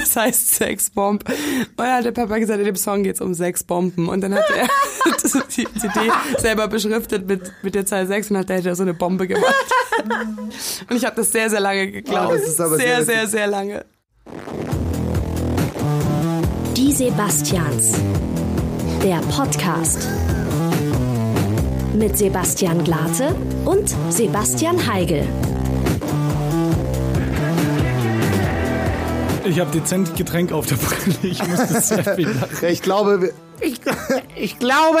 was heißt Sexbomb? Und dann hat der Papa gesagt, in dem Song geht's um Sexbomben. Und dann hat er die CD selber beschriftet mit, mit der Zahl 6 und hat er so eine Bombe gemacht. Und ich habe das sehr, sehr lange geglaubt. das ist aber sehr, sehr sehr, sehr lange. Die Sebastians. Der Podcast. Mit Sebastian Glate und Sebastian Heigel. Ich habe dezent Getränk auf der Brille. Ich musste sehr viel lachen. Ja, ich glaube, ich, ich glaube,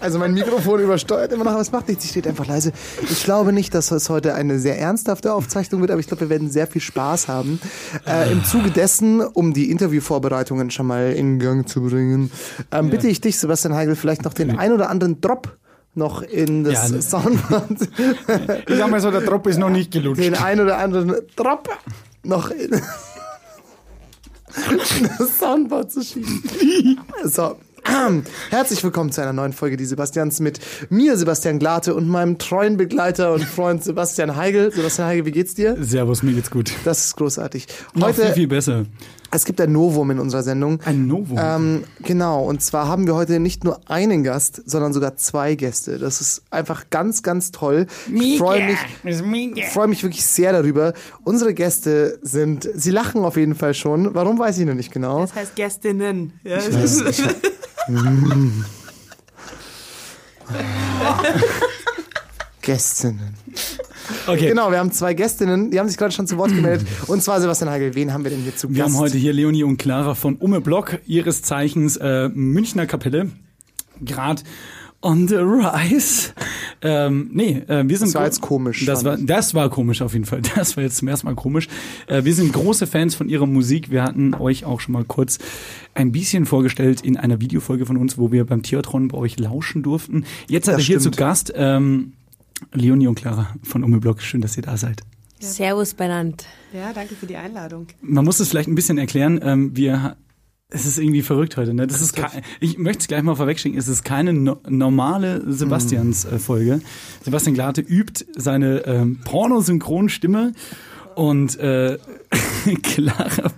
also mein Mikrofon übersteuert immer noch, aber es macht nichts, ich steht einfach leise. Ich glaube nicht, dass es heute eine sehr ernsthafte Aufzeichnung wird, aber ich glaube, wir werden sehr viel Spaß haben. Äh, Im Zuge dessen, um die Interviewvorbereitungen schon mal in Gang zu bringen, ähm, bitte ich dich, Sebastian Heigl, vielleicht noch den ein oder anderen Drop noch in das Ja, ne. Soundboard, Ich sag mal so, der Drop ist noch nicht gelutscht. den ein oder anderen Drop noch in das Soundboard zu schieben. So. Herzlich willkommen zu einer neuen Folge Die Sebastians mit mir, Sebastian Glate, und meinem treuen Begleiter und Freund Sebastian Heigel. Sebastian Heigel, wie geht's dir? Servus, mir geht's gut. Das ist großartig. Noch viel, Heute, viel besser. Es gibt ein Novum in unserer Sendung. Ein Novum. Ähm, genau, und zwar haben wir heute nicht nur einen Gast, sondern sogar zwei Gäste. Das ist einfach ganz, ganz toll. Ich freue mich, freue mich wirklich sehr darüber. Unsere Gäste sind, sie lachen auf jeden Fall schon. Warum weiß ich noch nicht genau. Das heißt Gästinnen. Ja, Gästinnen. Okay. Genau, wir haben zwei Gästinnen, die haben sich gerade schon zu Wort gemeldet. Und zwar Sebastian Heigel. Wen haben wir denn hier zu Wir Gast? haben heute hier Leonie und Clara von Umme Block, ihres Zeichens äh, Münchner Kapelle. Grad on the rise. Ähm, nee, äh, wir sind Das war jetzt komisch, Das war, das war komisch auf jeden Fall. Das war jetzt zum ersten Mal komisch. Äh, wir sind große Fans von ihrer Musik. Wir hatten euch auch schon mal kurz ein bisschen vorgestellt in einer Videofolge von uns, wo wir beim Theatron bei euch lauschen durften. Jetzt seid ihr hier zu. Gast. Ähm, Leonie und Clara von Umme Block. Schön, dass ihr da seid. Servus benannt. ja, danke für die Einladung. Man muss es vielleicht ein bisschen erklären. Ähm, wir, es ist irgendwie verrückt heute. Ne? Das ist ich möchte es gleich mal vorwegschicken. Es ist keine no normale Sebastians-Folge. Sebastian Glate übt seine ähm, Pornosynchronstimme und äh, Clara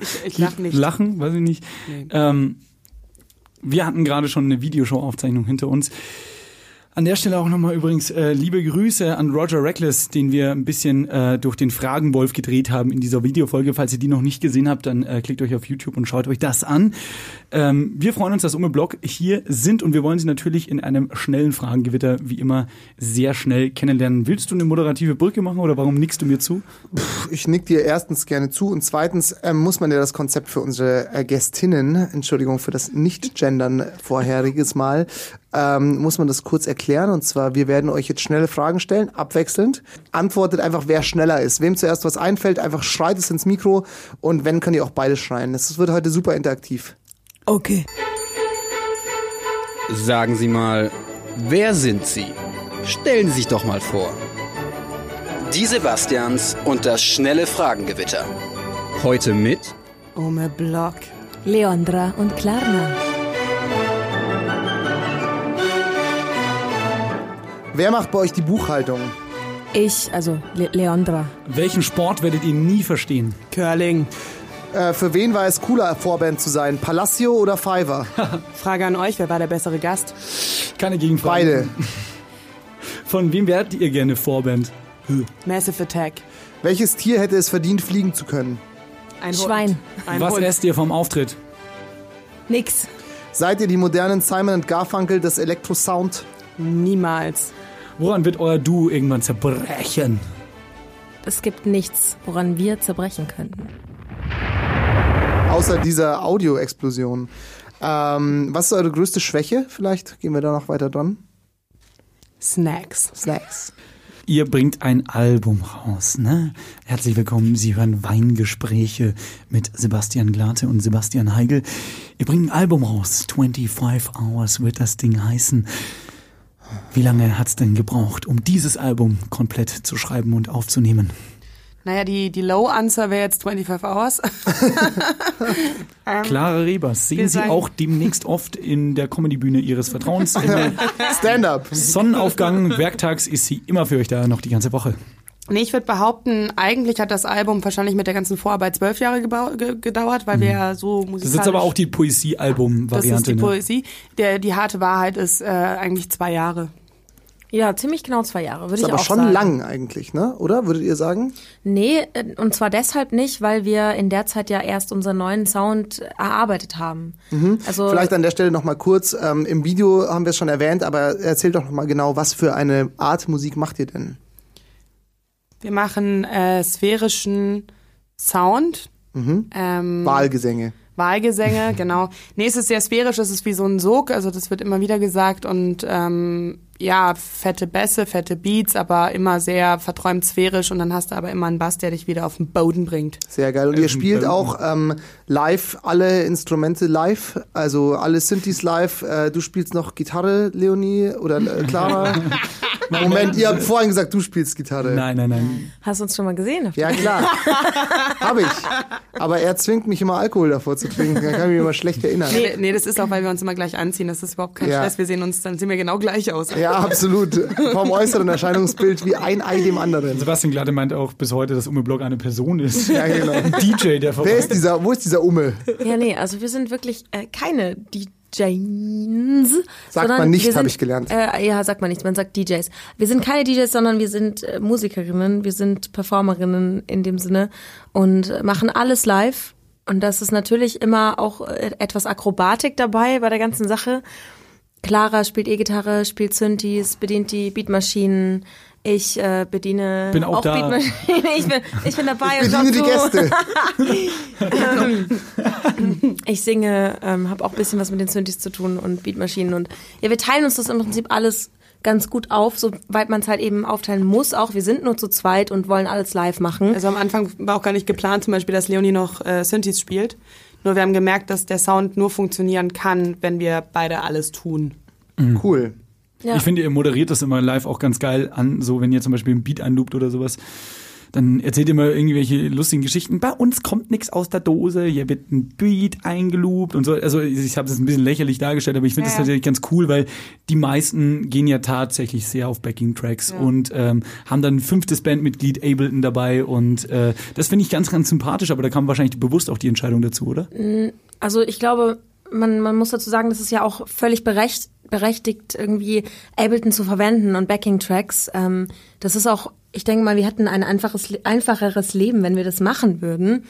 Ich, ich lach nicht. lachen, weiß ich nicht. Nee. Ähm, wir hatten gerade schon eine Videoshow-Aufzeichnung hinter uns. An der Stelle auch nochmal übrigens äh, liebe Grüße an Roger Reckless, den wir ein bisschen äh, durch den Fragenwolf gedreht haben in dieser Videofolge. Falls ihr die noch nicht gesehen habt, dann äh, klickt euch auf YouTube und schaut euch das an. Ähm, wir freuen uns, dass Umme Block hier sind und wir wollen sie natürlich in einem schnellen Fragengewitter wie immer sehr schnell kennenlernen. Willst du eine moderative Brücke machen oder warum nickst du mir zu? Ich nick dir erstens gerne zu und zweitens ähm, muss man ja das Konzept für unsere äh, Gästinnen, Entschuldigung für das Nicht-Gendern vorheriges Mal, ähm, muss man das kurz erklären. Und zwar, wir werden euch jetzt schnelle Fragen stellen, abwechselnd. Antwortet einfach, wer schneller ist. Wem zuerst was einfällt, einfach schreit es ins Mikro und wenn, könnt ihr auch beide schreien. Das wird heute super interaktiv. Okay. Sagen Sie mal, wer sind Sie? Stellen Sie sich doch mal vor. Die Sebastians und das schnelle Fragengewitter. Heute mit Ome Block. Leondra und Klarna. Wer macht bei euch die Buchhaltung? Ich, also Le Leondra. Welchen Sport werdet ihr nie verstehen? Curling. Äh, für wen war es cooler, Vorband zu sein? Palacio oder Fiverr? Frage an euch, wer war der bessere Gast? Keine Gegenfrage. Beide. Von wem werdet ihr gerne Vorband? Massive Attack. Welches Tier hätte es verdient, fliegen zu können? Ein Schwein. Ein Was Hund. esst ihr vom Auftritt? Nix. Seid ihr die modernen Simon und Garfunkel des Elektrosound? Niemals. Woran wird euer Duo irgendwann zerbrechen? Es gibt nichts, woran wir zerbrechen könnten. Außer dieser Audioexplosion. Ähm, was ist eure größte Schwäche? Vielleicht gehen wir da noch weiter dran. Snacks. Snacks. Ihr bringt ein Album raus, ne? Herzlich willkommen. Sie hören Weingespräche mit Sebastian Glate und Sebastian Heigel. Ihr bringt ein Album raus. 25 Hours wird das Ding heißen. Wie lange hat's denn gebraucht, um dieses Album komplett zu schreiben und aufzunehmen? Naja, die, die Low-Answer wäre jetzt 25 Hours. Clara Rebers, sehen Sie auch demnächst oft in der Comedybühne Ihres Vertrauens. Stand-up. Sonnenaufgang, werktags ist sie immer für euch da, noch die ganze Woche. Nee, ich würde behaupten, eigentlich hat das Album wahrscheinlich mit der ganzen Vorarbeit zwölf Jahre gedauert, weil wir ja so musikalisch... Mhm. Das ist jetzt aber auch die Das ist Poesie-Album-Variante. die ne? Poesie. Der, die harte Wahrheit ist äh, eigentlich zwei Jahre. Ja, ziemlich genau zwei Jahre, würde Ist ich aber auch schon sagen. lang eigentlich, ne? Oder? Würdet ihr sagen? Nee, äh, und zwar deshalb nicht, weil wir in der Zeit ja erst unseren neuen Sound erarbeitet haben. Also Vielleicht an der Stelle noch mal kurz. Ähm, Im Video haben wir es schon erwähnt, aber erzähl doch noch mal genau, was für eine Art Musik macht ihr denn? Wir machen äh, sphärischen Sound. Ähm, Wahlgesänge. Wahlgesänge, genau. Nee, es ist sehr sphärisch, es ist wie so ein Sog, also das wird immer wieder gesagt und ähm, ja, fette Bässe, fette Beats, aber immer sehr verträumt sphärisch und dann hast du aber immer einen Bass, der dich wieder auf den Boden bringt. Sehr geil. Und ihr Ähm, spielt ähm, auch ähm, live alle Instrumente live, also alle Synthes live. Äh, du spielst noch Gitarre, Leonie oder äh, Clara? Moment, ihr habt vorhin gesagt, du spielst Gitarre. Nein, nein, nein. hast du uns schon mal gesehen? Ja, klar. Hab ich. Aber er zwingt mich immer Alkohol davor zu trinken. Da kann ich mich immer schlecht erinnern. Nee, nee, das ist auch, weil wir uns immer gleich anziehen, das ist überhaupt kein Ja. Stress, wir sehen uns, dann sehen wir genau gleich aus. Ja, absolut. Vom äußeren Erscheinungsbild wie ein Ei dem anderen. Sebastian Glatte meint auch bis heute, dass Ume Block eine Person ist. Ja, genau. Ein DJ, der vorbei Wer ist dieser, wo ist dieser Umme? Ja, nee, also wir sind wirklich äh, keine DJs. Sagt man nicht, wir hab sind, ich gelernt. Äh, ja, sagt man nicht, man sagt DJs. Wir sind keine DJs, sondern wir sind äh, Musikerinnen, wir sind Performerinnen in dem Sinne und äh, machen alles live. Und das ist natürlich immer auch äh, etwas Akrobatik dabei bei der ganzen Sache. Clara spielt E-Gitarre, spielt Synthes, bedient die Beatmaschinen. Ich äh, bediene Bin auch da. Beatmaschinen. Ich bin, ich bin dabei und Bediene die. Gäste. Ich singe, ähm, habe auch ein bisschen was mit den Synthes zu tun und Beatmaschinen und ja, wir teilen uns das im Prinzip alles ganz gut auf, soweit man es halt eben aufteilen muss. Auch wir sind nur zu zweit und wollen alles live machen. Also am Anfang war auch gar nicht geplant, zum Beispiel, dass Leonie noch äh, Synthes spielt. Nur wir haben gemerkt, dass der Sound nur funktionieren kann, wenn wir beide alles tun. Cool. Ja. Ich finde, ihr moderiert das immer live auch ganz geil an, so wenn ihr zum Beispiel ein Beat einloopt oder sowas. Dann erzählt ihr mal irgendwelche lustigen Geschichten. Bei uns kommt nichts aus der Dose, hier wird ein Beat eingeloopt und so. Also ich habe es ein bisschen lächerlich dargestellt, aber ich finde das Ja. tatsächlich ganz cool, weil die meisten gehen ja tatsächlich sehr auf Backing-Tracks und ähm, haben dann ein fünftes Bandmitglied Ableton dabei und äh, das finde ich ganz, ganz sympathisch, aber da kam wahrscheinlich bewusst auch die Entscheidung dazu, oder? Also ich glaube, man, man muss dazu sagen, das ist ja auch völlig berecht, berechtigt, irgendwie Ableton zu verwenden und Backing-Tracks. Ähm, das ist auch, ich denke mal, wir hätten ein einfaches, einfacheres Leben, wenn wir das machen würden.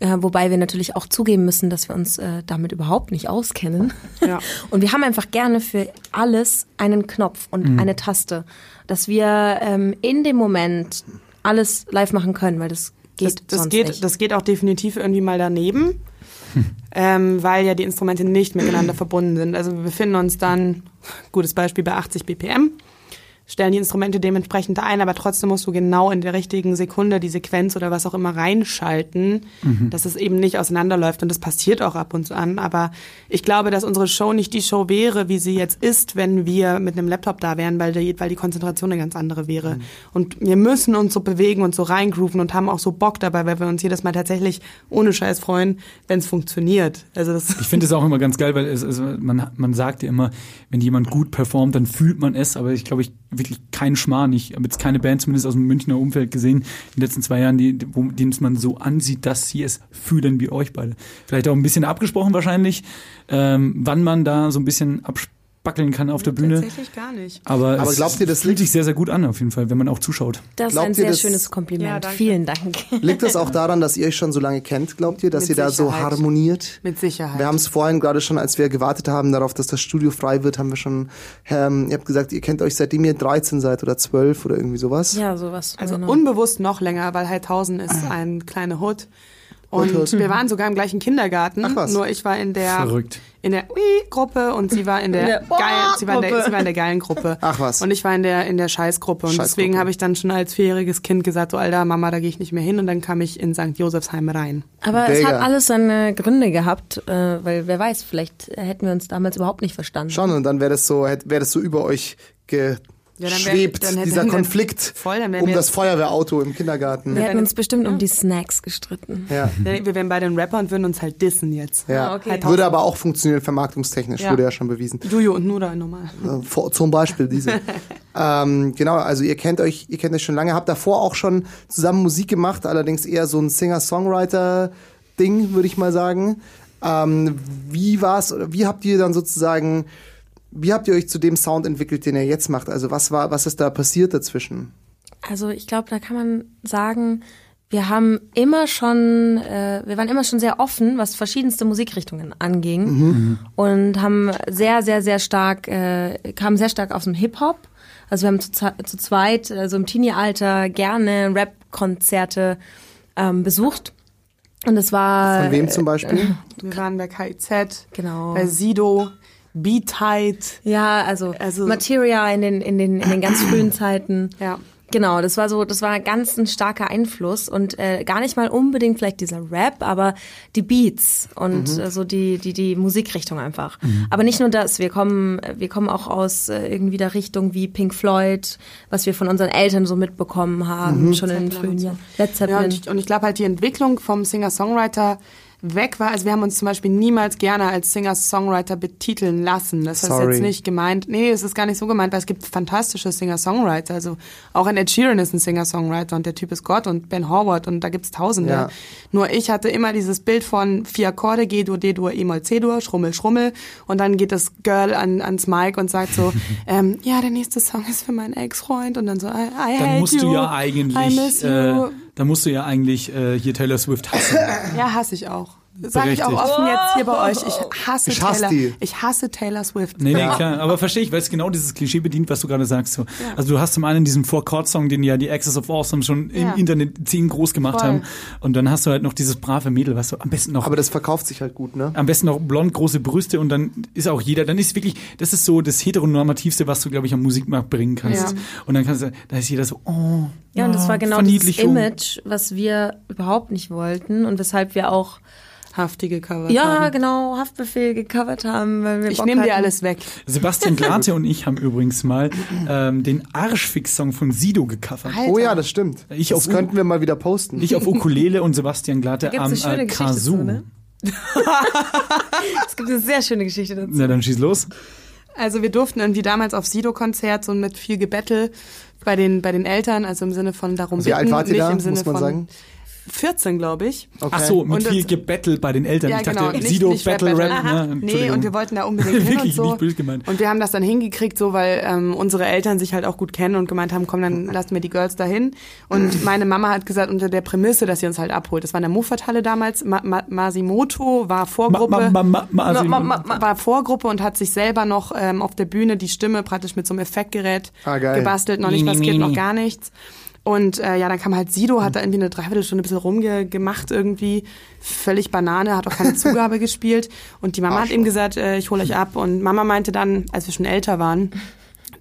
Äh, wobei wir natürlich auch zugeben müssen, dass wir uns äh, damit überhaupt nicht auskennen. Ja. Und wir haben einfach gerne für alles einen Knopf und eine Taste, dass wir ähm, in dem Moment alles live machen können, weil das Das, geht das, sonst geht, nicht. das geht auch definitiv irgendwie mal daneben, ähm, weil ja die Instrumente nicht miteinander verbunden sind. Also wir befinden uns dann, gutes Beispiel, bei 80 BPM, stellen die Instrumente dementsprechend ein, aber trotzdem musst du genau in der richtigen Sekunde die Sequenz oder was auch immer reinschalten, dass es eben nicht auseinanderläuft. Und das passiert auch ab und zu an. Aber ich glaube, dass unsere Show nicht die Show wäre, wie sie jetzt ist, wenn wir mit einem Laptop da wären, weil die, weil die Konzentration eine ganz andere wäre. Und wir müssen uns so bewegen und so reingrooven und haben auch so Bock dabei, weil wir uns jedes Mal tatsächlich ohne Scheiß freuen, wenn es funktioniert. Also das Ich finde es auch immer ganz geil, weil es, es, man, man sagt ja immer, wenn jemand gut performt, dann fühlt man es, aber ich glaube, ich wirklich keinen Schmarrn. Ich habe jetzt keine Band, zumindest aus dem Münchner Umfeld gesehen, in den letzten zwei Jahren, die, wo, denen es man so ansieht, dass sie es fühlen wie euch beide. Vielleicht auch ein bisschen abgesprochen wahrscheinlich, ähm, wann man da so ein bisschen abspackeln kann auf der Bühne. tatsächlich gar nicht. Aber, Aber es glaubt ihr, das fühlt liegt- sich sehr, sehr gut an, auf jeden Fall, wenn man auch zuschaut. Das ist Glaubt ein ihr, sehr das- schönes Kompliment. Ja. Vielen Dank. Liegt das auch daran, dass ihr euch schon so lange kennt, glaubt ihr, dass Mit ihr da so Sicherheit. harmoniert? Mit Sicherheit. Wir haben es vorhin gerade schon, als wir gewartet haben darauf, dass das Studio frei wird, haben wir schon, ähm, ihr habt gesagt, ihr kennt euch seitdem ihr 13 seid oder 12 oder irgendwie sowas. Ja, sowas. Also genau. unbewusst noch länger, weil Heidhausen ist ein kleiner Hood. Und wir waren sogar im gleichen Kindergarten. Ach was. Nur ich war in der Verrückt. in der Ui-Gruppe und sie war in der, In der geil, sie war in der, Gruppe. sie war in der geilen Gruppe. Ach was. Und ich war in der in der Scheißgruppe und Scheißgruppe. deswegen habe ich dann schon als vierjähriges Kind gesagt, so Alter, Mama, da gehe ich nicht mehr hin und dann kam ich in St. Josefsheim rein. Aber es Digga. hat alles seine Gründe gehabt, äh, weil wer weiß, vielleicht hätten wir uns damals überhaupt nicht verstanden. Schon, und dann wäre das so, wäre das so über euch ge, Ja, dann wär- schwebt, dann hätte- dieser dann- Konflikt voll, um das Feuerwehrauto im Kindergarten. Wir hätten uns bestimmt um die Snacks gestritten. Ja. Wir wären beide ein Rapper und würden uns halt dissen jetzt. Ja. Ah, okay. Würde aber auch funktionieren, vermarktungstechnisch, Ja. wurde ja schon bewiesen. Juju und Nuda normal. Äh, vor- zum Beispiel diese. ähm, genau, also ihr kennt euch, ihr kennt euch schon lange, habt davor auch schon zusammen Musik gemacht, allerdings eher so ein Singer-Songwriter-Ding, würde ich mal sagen. Ähm, wie war's, oder wie habt ihr dann sozusagen, wie habt ihr euch zu dem Sound entwickelt, den ihr jetzt macht? Also was war, was ist da passiert dazwischen? Also ich glaube, da kann man sagen, wir haben immer schon, äh, wir waren immer schon sehr offen, was verschiedenste Musikrichtungen anging und haben sehr, sehr, sehr stark, äh, kamen sehr stark aus dem Hip-Hop. Also wir haben zu, zu zweit, also im Teenie-Alter, gerne Rap-Konzerte ähm, besucht. Und es war Von wem zum Beispiel? Wir waren bei KIZ, Genau. bei Sido, Beat-Tight. Ja, also, Also- Materia in den, in den, in den ganz frühen Zeiten. Ja. Genau, das war so, das war ganz ein starker Einfluss und äh, gar nicht mal unbedingt vielleicht dieser Rap, aber die Beats und äh, so die die die Musikrichtung einfach. Aber nicht nur das, wir kommen wir kommen auch aus äh, irgendwie der Richtung wie Pink Floyd, was wir von unseren Eltern so mitbekommen haben, schon in den frühen Jahren. Ja, und ich, und ich glaube halt die Entwicklung vom Singer-Songwriter weg war. Also wir haben uns zum Beispiel niemals gerne als Singer-Songwriter betiteln lassen. Das ist Sorry. jetzt nicht gemeint. Nee, es ist gar nicht so gemeint, weil es gibt fantastische Singer-Songwriter. Also auch ein Ed Sheeran ist ein Singer-Songwriter und der Typ ist Gott und Ben Howard und da gibt's Tausende. Ja. Nur ich hatte immer dieses Bild von vier Akkorde, G-Dur, D-Dur, E-Moll, C-Dur, Schrummel, Schrummel und dann geht das Girl an, ans Mic und sagt so, ähm, ja, der nächste Song ist für meinen Ex-Freund und dann so, I, I Dann hate musst you, du ja I eigentlich, miss you. äh, dann musst du ja eigentlich äh, hier Taylor Swift hassen. Ja, hasse ich auch. Sag ich auch offen jetzt hier bei euch. Ich hasse Ich hasse Taylor. die. Ich hasse Taylor Swift. Nee, nee, klar. Aber verstehe ich, weil es genau dieses Klischee bedient, was du gerade sagst. So. Also du hast zum einen diesen Four-Chord-Song, den ja die Access of Awesome schon Ja. im Internet zehn groß gemacht Voll. haben. Und dann hast du halt noch dieses brave Mädel, was du am besten noch Aber das verkauft sich halt gut, ne? am besten noch blond große Brüste und dann ist auch jeder, dann ist wirklich, das ist so das heteronormativste, was du, glaube ich, am Musikmarkt bringen kannst. Ja. Und dann kannst du, da ist jeder so, oh. Ja, und das war genau dieses Verniedlichung. Image, was wir überhaupt nicht wollten und weshalb wir auch Haftige Cover. ja haben. genau Haftbefehl gecovert haben, weil wir Ich nehme dir alles weg. Sebastian Glate und ich haben übrigens mal ähm, den Arschfix-Song von Sido gecovert. Alter. Oh ja, das stimmt. Ich das auf- könnten wir mal wieder posten. Ich auf Ukulele und Sebastian Glate am eine schöne äh, Geschichte Kazoo. zu, ne? Es gibt eine sehr schöne Geschichte dazu. Na, dann schieß los. Also wir durften irgendwie damals auf Sido-Konzert so mit viel Gebettel bei den, bei den Eltern, also im Sinne von darum Wie alt bitten, wart ihr nicht da, im Sinne muss man von sagen? 14, glaube ich. Okay. Ach so, mit Und viel Gebettelt bei den Eltern. Ja, ich dachte, genau. Nicht- Sido nicht Battle Rap. Ne? Nee, und wir wollten da unbedingt hin Wirklich und so. nicht böse gemeint. Und wir haben das dann hingekriegt, so weil ähm, unsere Eltern sich halt auch gut kennen und gemeint haben, komm, dann lassen wir die Girls da hin. Und meine Mama hat gesagt, unter der Prämisse, dass sie uns halt abholt. Das war in der Muffathalle damals. Ma Ma Masimoto war Vorgruppe. ma, ma, ma, Ma- ma- ma- war Vorgruppe und hat sich selber noch ähm, auf der Bühne die Stimme praktisch mit so einem Effektgerät Ah, gebastelt, noch nicht was geht, noch gar nichts. Und äh, ja, dann kam halt Sido, hat da irgendwie eine Dreiviertelstunde ein bisschen rumgemacht irgendwie, völlig Banane, hat auch keine Zugabe gespielt. Und die Mama hat ihm gesagt, äh, ich hole euch ab. Und Mama meinte dann, als wir schon älter waren,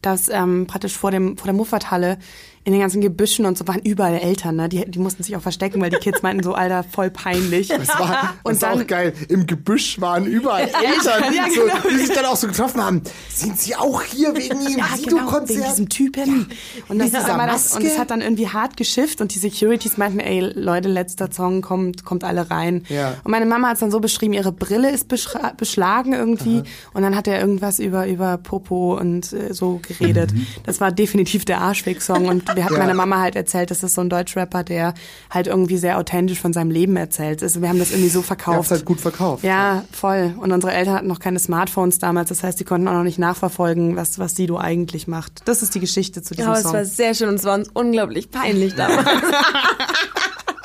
dass ähm, praktisch vor dem vor der Muffathalle in den ganzen Gebüschen und so waren überall Eltern, ne? Die, die mussten sich auch verstecken, weil die Kids meinten so, Alter, voll peinlich. Das war, Und das war dann- auch geil. Im Gebüsch waren überall Eltern, ja, so, genau. die sich dann auch so getroffen haben. Sind sie auch hier wegen ihrem Ja, genau, wegen Sido-Konzert? diesem Typen. Und, das ist aber das, und Maske. hat dann irgendwie hart geschifft und die Securities meinten, ey, Leute, letzter Song, kommt, kommt alle rein. Ja. Und meine Mama hat es dann so beschrieben, ihre Brille ist beschlagen irgendwie. Und dann hat er irgendwas über, über Popo und äh, so geredet. Das war definitiv der Arschweg-Song. Und wir hatten Ja. meiner Mama halt erzählt, das ist so ein Deutschrapper, der halt irgendwie sehr authentisch von seinem Leben erzählt. Also wir haben das irgendwie so Ihr verkauft. halt gut verkauft. Ja, voll. Und unsere Eltern hatten noch keine Smartphones damals, das heißt, die konnten auch noch nicht nachverfolgen, was, was Sido eigentlich macht. Das ist die Geschichte zu diesem Ja, aber es Song. war sehr schön und es war uns unglaublich peinlich damals.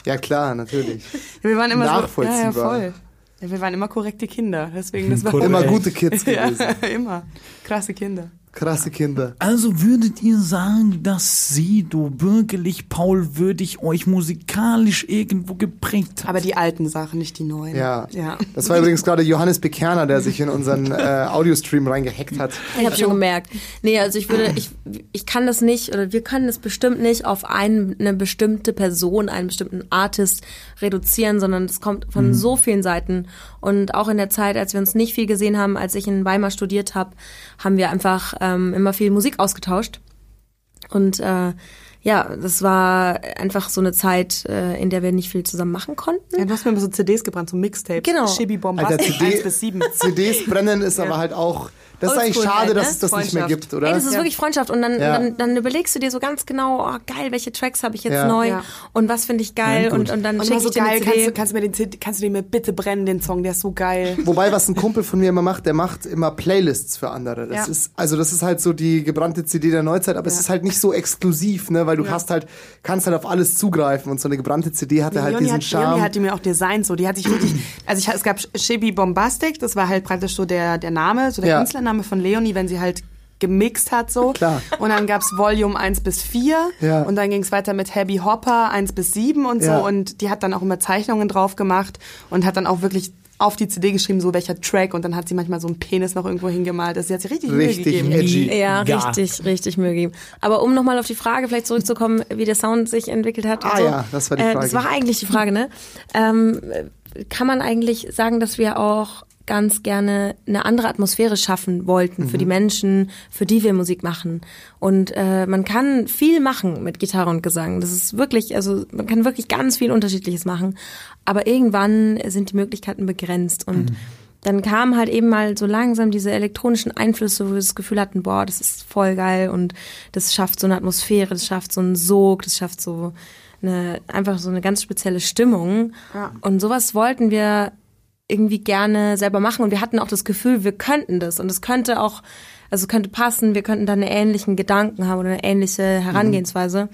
Ja, klar, natürlich. Ja, wir waren immer so, ja, ja, Nachvollziehbar. voll. Ja, wir waren immer korrekte Kinder, deswegen das war. Immer gute Kids ja, gewesen. immer krasse Kinder. Krasse Kinder. Also würdet ihr sagen, dass Sido bürgerlich Paul würdig euch musikalisch irgendwo geprägt hat? Aber die alten Sachen, nicht die neuen. Ja. ja. Das war übrigens gerade Johannes Bekerner, der sich in unseren äh, Audiostream reingehackt hat. Ich habe schon gemerkt. Nee, also ich würde, ich, ich kann das nicht, oder wir können das bestimmt nicht auf ein, eine bestimmte Person, einen bestimmten Artist reduzieren, sondern es kommt von so vielen Seiten. Und auch in der Zeit, als wir uns nicht viel gesehen haben, als ich in Weimar studiert habe, haben wir einfach ähm, immer viel Musik ausgetauscht. Und äh, ja, das war einfach so eine Zeit, äh, in der wir nicht viel zusammen machen konnten. Ja, du hast mir immer so CDs gebrannt, so Mixtapes. Genau. Chibi Alter, Bombastic CD 1 bis 7. CDs brennen ist aber halt auch. Das ist eigentlich schade, halt, dass ne? es das nicht mehr gibt, oder? Ey, das ist Ja. wirklich Freundschaft und dann, Ja. dann, dann überlegst du dir so ganz genau, oh geil, welche Tracks habe ich jetzt Ja. neu Ja. und was finde ich geil und, und dann Und so ich dir eine geil, kannst du, kannst, du mir den kannst du den mir bitte brennen, den Song, der ist so geil. Wobei, was ein Kumpel von mir immer macht, der macht immer Playlists für andere. Das Ja. ist, also das ist halt so die gebrannte CD der Neuzeit, aber es ist halt nicht so exklusiv, ne, weil du hast halt, kannst halt auf alles zugreifen und so eine gebrannte CD hatte halt Leonie diesen hat, Charme. hat die mir auch designt, so. Die hat sich wirklich, also ich, es gab Chibi Bombastic, das war halt praktisch so der, der Name, so der Ja. Künstlername von Leonie, wenn sie halt gemixt hat so. Klar. Und dann gab's Volume 1 bis 4 Ja. und dann ging's weiter mit Happy Hopper 1 bis 7 und so Ja. und die hat dann auch immer Zeichnungen drauf gemacht und hat dann auch wirklich auf die CD geschrieben, so welcher Track und dann hat sie manchmal so einen Penis noch irgendwo hingemalt. Also sie hat sich richtig, Richtig Mühe gegeben. edgy. Ja, Gar. richtig, richtig möglich. Aber um nochmal auf die Frage vielleicht zurückzukommen, wie der Sound sich entwickelt hat. Ah so, ja, das war die Äh, Frage. das war eigentlich die Frage, ne? Ähm, kann man eigentlich sagen, dass wir auch ganz gerne eine andere Atmosphäre schaffen wollten für Mhm. die Menschen, für die wir Musik machen. Und äh, man kann viel machen mit Gitarre und Gesang. Das ist wirklich, also man kann wirklich ganz viel Unterschiedliches machen. Aber irgendwann sind die Möglichkeiten begrenzt und Mhm. dann kamen halt eben mal so langsam diese elektronischen Einflüsse, wo wir das Gefühl hatten, boah, das ist voll geil und das schafft so eine Atmosphäre, das schafft so einen Sog, das schafft so eine, einfach so eine ganz spezielle Stimmung. Ja. Und sowas wollten wir irgendwie gerne selber machen. Und wir hatten auch das Gefühl, wir könnten das. Und es könnte auch, also es könnte passen, wir könnten da einen ähnlichen Gedanken haben oder eine ähnliche Herangehensweise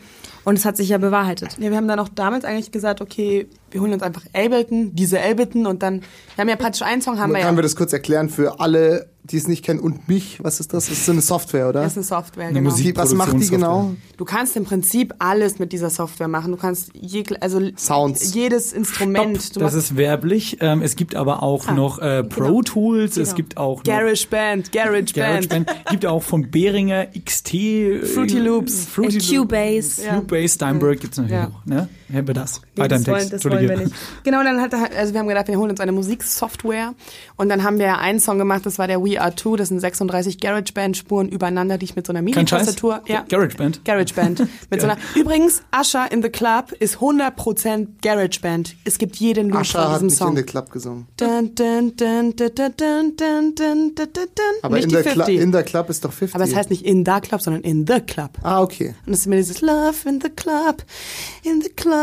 und es hat sich ja bewahrheitet. Ja, wir haben dann auch damals eigentlich gesagt, okay, wir holen uns einfach Ableton, diese Ableton und dann, wir haben ja praktisch einen Song, haben wir ja. Können wir das kurz erklären für alle, die es nicht kennen und mich? Was ist das? Das ist so eine Software, oder? Das ist eine Software, Eine genau. Musik- was macht die genau? Du kannst im Prinzip alles mit dieser Software machen. Du kannst je, also Sounds. jedes Instrument. Stopp, du das ist werblich. Ähm, es gibt aber auch Ah, noch äh, Pro Tools, es gibt auch Garage Band, Garage, Garage Band. Band, gibt auch von Behringer XT, äh, Fruity Loops. Fruity Äh, Cubase. Ja. Cubase, Steinberg gibt's natürlich Ja. auch. Ne? hätten wir das. Nee, Weiter das im Text. Das wollen wir nicht. Genau, dann hat er, also wir haben gedacht, wir holen uns eine Musiksoftware und dann haben wir einen Song gemacht, das war der We Are Two, das sind 36 Garage-Band-Spuren übereinander, die ich mit so einer Mini-Tastatur. Ja, GarageBand. Garage-Band. so einer, übrigens, Asher in the Club ist 100% Garage-Band. Es gibt jeden Loop Asher hat nicht Song. in the Club gesungen. Dun, dun, dun, Aber in der, Club, in der Club ist doch 50. Aber es heißt nicht in da Club, sondern in the Club. Ah, okay. Und es ist immer dieses Love in the Club, in the Club.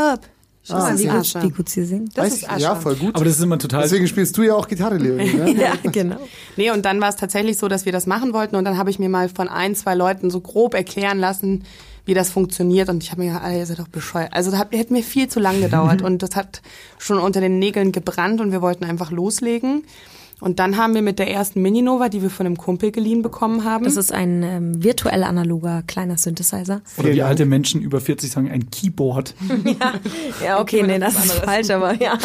Ah, das ist okay. Usher. Wie gut sie singt. Das Weiß ist Usher. ja, voll gut. Aber das ist immer total. Deswegen spielst du ja auch Gitarre, Leonie, ne? Ja, genau. Nee, und dann war es tatsächlich so, dass wir das machen wollten und dann habe ich mir mal von ein, zwei Leuten so grob erklären lassen, wie das funktioniert und ich habe mir gedacht, Alter, ihr seid doch bescheuert. Also das hat, hätte mir viel zu lang gedauert und das hat schon unter den Nägeln gebrannt und wir wollten einfach loslegen. Und dann haben wir mit der ersten Mininova, die wir von einem Kumpel geliehen bekommen haben. Das ist ein ähm, virtuell analoger kleiner Synthesizer. oder wie alte Menschen über 40 sagen, ein Keyboard. Ja, okay, nee, das ist falsch, aber ja.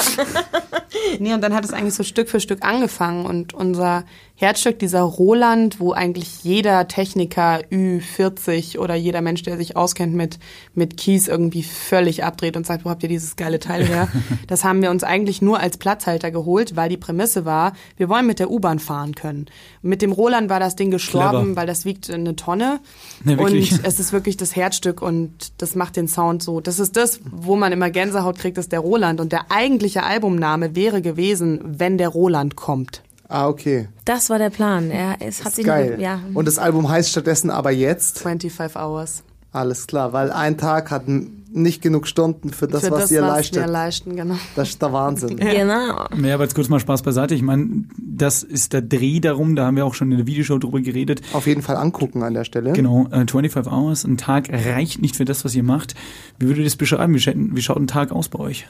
Nee, und dann hat es eigentlich so Stück für Stück angefangen und unser Herzstück, dieser Roland, wo eigentlich jeder Techniker Ü40 oder jeder Mensch, der sich auskennt mit, mit Keys irgendwie völlig abdreht und sagt, wo habt ihr dieses geile Teil her? Das haben wir uns eigentlich nur als Platzhalter geholt, weil die Prämisse war, wir wollen mit der U-Bahn fahren können. Mit dem Roland war das Ding gestorben, Clever. weil das wiegt eine Tonne. Nee, wirklich. und es ist wirklich das Herzstück und das macht den Sound so. Das ist das, wo man immer Gänsehaut kriegt, ist der Roland. Und der eigentliche Albumname wäre gewesen, wenn der Roland kommt. Ah, okay. Das war der Plan. Er, es hat Ist sich geil. ja. Und das Album heißt stattdessen aber jetzt. 25 Hours. Alles klar, weil ein Tag hat nicht genug Stunden für das, Für was ihr was leistet. wir leisten, genau. Das ist der Wahnsinn. Genau. Ja, aber jetzt kurz mal Spaß beiseite. Ich meine, das ist der Dreh darum, da haben wir auch schon in der Videoshow drüber geredet. Auf jeden Fall angucken an der Stelle. Genau, äh, 25 Hours, ein Tag reicht nicht für das, was ihr macht. Wie würdet ihr das beschreiben? Wie, schaut- wie schaut ein Tag aus bei euch?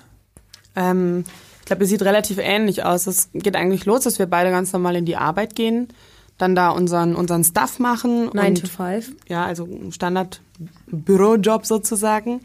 Ähm, ich glaube, es sieht relativ ähnlich aus. Es geht eigentlich los, dass wir beide ganz normal in die Arbeit gehen, dann da unseren, unseren Stuff machen. 9 und to 5. ja, also ein Standard-Bürojob sozusagen.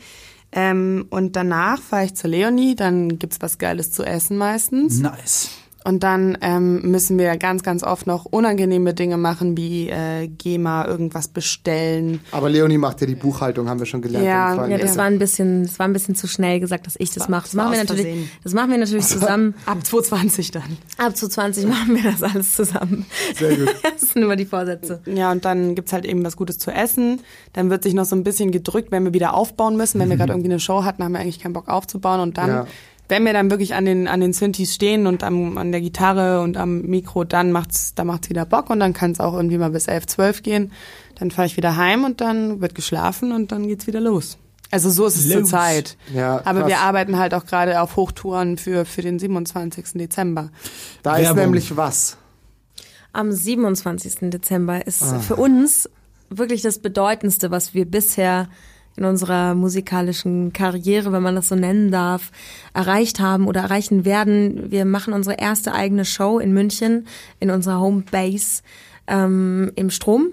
Ähm, und danach fahre ich zur Leonie, dann gibt's was Geiles zu essen meistens. Nice. Und dann ähm, müssen wir ganz, ganz oft noch unangenehme Dinge machen, wie äh, GEMA irgendwas bestellen. Aber Leonie macht ja die Buchhaltung, haben wir schon gelernt. Ja. Ja, das war ein bisschen, das war ein bisschen zu schnell gesagt, dass ich das mache. Das war machen wir natürlich, Versehen. das machen wir natürlich zusammen. Ab 220 dann. Ab zu 20 machen wir das alles zusammen. Sehr gut. Das sind immer die Vorsätze. Ja, und dann gibt's halt eben was Gutes zu essen. Dann wird sich noch so ein bisschen gedrückt, wenn wir wieder aufbauen müssen. Wenn wir gerade irgendwie eine Show hatten, haben wir eigentlich keinen Bock aufzubauen. Und dann, Ja. Wenn wir dann wirklich an den, an den Synthes stehen und am, an der Gitarre und am Mikro, dann macht's, dann macht's wieder Bock und dann kann es auch irgendwie mal bis 11, 12 gehen. Dann fahre ich wieder heim und dann wird geschlafen und dann geht's wieder los. Also so ist es Los. zurzeit. Ja, Aber krass. wir arbeiten halt auch gerade auf Hochtouren für, für den 27. Dezember. Da ist Werbung. nämlich was. Am 27. Dezember ist Ah. für uns wirklich das Bedeutendste, was wir bisher in unserer musikalischen Karriere, wenn man das so nennen darf, erreicht haben oder erreichen werden. Wir machen unsere erste eigene Show in München, in unserer Homebase ähm, im Strom.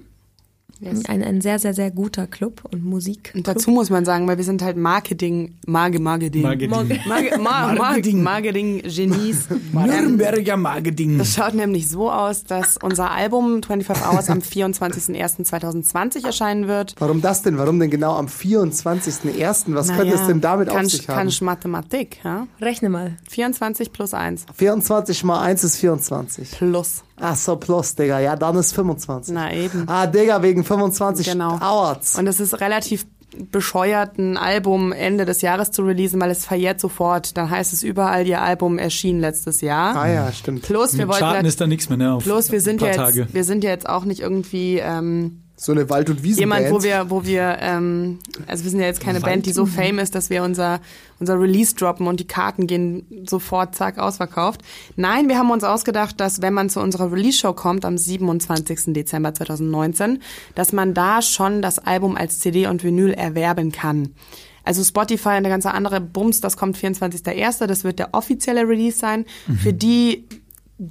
Ein, ein sehr, sehr, sehr guter Club und Musik. Und dazu muss man sagen, weil wir sind halt Marketing, Marge, Marketing. Marketing. Marketing. Ähm, Nürnberger Marketing. Das schaut nämlich so aus, dass unser Album 25 Hours am 24.01.2020 erscheinen wird. Warum das denn? Warum denn genau am 24.01.? Was könnte es denn damit auf kannst, sich haben? Kannst Mathematik, ja? Rechne mal. 24 plus 1 24 mal 1 ist 24. plus. Ach so, plus, Digga. Ja, dann ist 25. Na eben. Ah, Digga, wegen 25 Genau. dauert's. Und es ist relativ bescheuert, ein Album Ende des Jahres zu releasen, weil es verjährt sofort. Dann heißt es überall, ihr Album erschien letztes Jahr. ah ja, stimmt. Plus, wir Mit wollten Charten halt- ist da nichts mehr, ne? Auf Plus, wir sind ja jetzt, Tage. wir sind ja jetzt auch nicht irgendwie ähm, So eine Wald- und Wiesenband. jemand, wo wir, wo wir, ähm, also wir sind ja jetzt keine Band, die so fame ist, dass wir unser unser Release droppen und die Karten gehen sofort zack ausverkauft. Nein, wir haben uns ausgedacht, dass wenn man zu unserer Release Show kommt am 27. Dezember 2019, dass man da schon das Album als CD und Vinyl erwerben kann. Also Spotify und der ganze andere Bums, das kommt 24.01., das wird der offizielle Release sein. Für die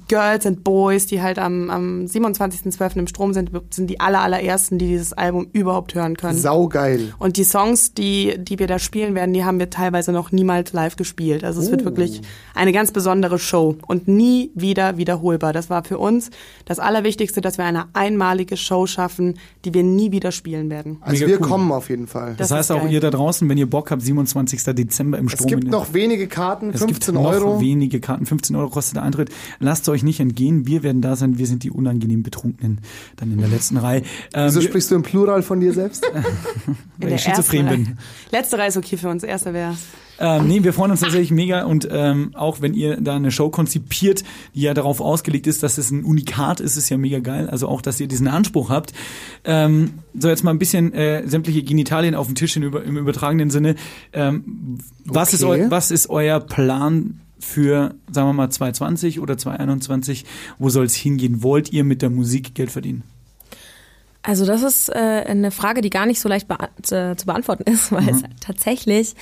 Girls and Boys, die halt am, am 27.12. im Strom sind, sind die aller, allerersten, die dieses Album überhaupt hören können. Saugeil. Und die Songs, die, die wir da spielen werden, die haben wir teilweise noch niemals live gespielt. Also es wird wirklich eine ganz besondere Show und nie wieder wiederholbar. Das war für uns das Allerwichtigste, dass wir eine einmalige Show schaffen, die wir nie wieder spielen werden. Also Mega wir cool. kommen auf jeden Fall. Das, Das heißt auch geil. ihr da draußen, wenn ihr Bock habt, 27. Dezember im es Strom. gibt in- noch wenige Karten, es 15 gibt noch Euro. wenige Karten, 15 Euro kostet der Eintritt. Lasst euch nicht entgehen, wir werden da sein, wir sind die unangenehm Betrunkenen dann in der letzten Reihe. Ähm, Wieso sprichst du im Plural von dir selbst? weil ich schizophren Reihe. bin. Letzte Reihe ist okay für uns, erste wäre Ähm, nee, wir freuen uns tatsächlich mega und ähm, auch wenn ihr da eine Show konzipiert, die ja darauf ausgelegt ist, dass es ein Unikat ist, ist ja mega geil. Also auch, dass ihr diesen Anspruch habt. Ähm, so jetzt mal ein bisschen äh, sämtliche Genitalien auf den Tisch in, über, im übertragenen Sinne. Ähm, was, ist Okay. eu, was ist euer Plan für, sagen wir mal, 2020 oder 2021? Wo soll es hingehen? Wollt ihr mit der Musik Geld verdienen? Also das ist äh, eine Frage, die gar nicht so leicht bea zu, zu beantworten ist, weil es tatsächlich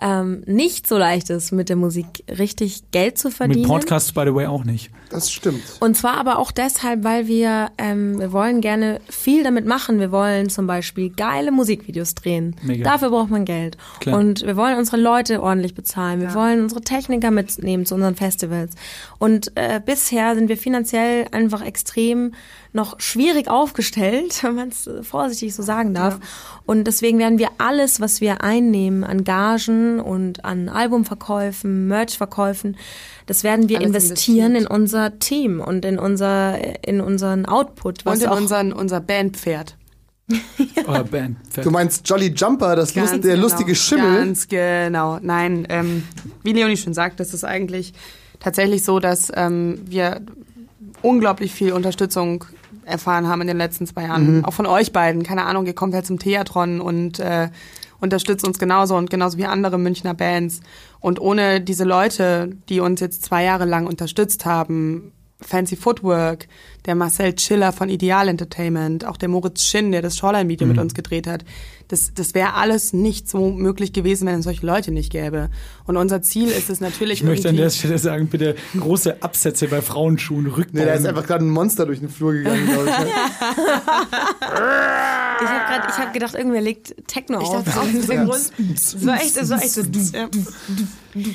ähm, nicht so leicht ist, mit der Musik richtig Geld zu verdienen. Mit Podcasts, by the way, auch nicht. Das stimmt. Und zwar aber auch deshalb, weil wir, ähm, wir wollen gerne viel damit machen. Wir wollen zum Beispiel geile Musikvideos drehen. Mega. Dafür braucht man Geld. Klar. Und wir wollen unsere Leute ordentlich bezahlen. Wir wollen unsere Techniker mitnehmen zu unseren Festivals. Und äh, bisher sind wir finanziell einfach extrem noch schwierig aufgestellt, wenn man es vorsichtig so sagen darf. Und deswegen werden wir alles, was wir einnehmen an Gagen und an Albumverkäufen, Merchverkäufen, das werden wir Alles investieren investiert. in unser Team und in unser in unseren Output, was Und in unseren, unser Bandpferd. Euer Band. Du meinst Jolly Jumper, das Lust, der genau. lustige Schimmel? Ganz genau. Nein, ähm, wie Leonie schon sagt, das ist eigentlich tatsächlich so, dass ähm, wir unglaublich viel Unterstützung erfahren haben in den letzten zwei Jahren. Auch von euch beiden. Keine Ahnung, ihr kommt halt zum Theatron und äh, unterstützt uns genauso und genauso wie andere Münchner Bands. Und ohne diese Leute, die uns jetzt zwei Jahre lang unterstützt haben, Fancy Footwork, der Marcel Schiller von Ideal Entertainment, auch der Moritz Schinn, der das Shoreline-Video mit uns gedreht hat. Das, das wäre alles nicht so möglich gewesen, wenn es solche Leute nicht gäbe. Und unser Ziel ist es natürlich Ich möchte an der Stelle sagen, bitte große Absätze bei Frauenschuhen, Rückbau. Nee, da ist einfach gerade ein Monster durch den Flur gegangen, glaube ich. Ich habe gerade, ich habe gedacht, irgendwer legt Techno Ich auf. dachte auch, Hintergrund. das war echt, war echt so. Ja.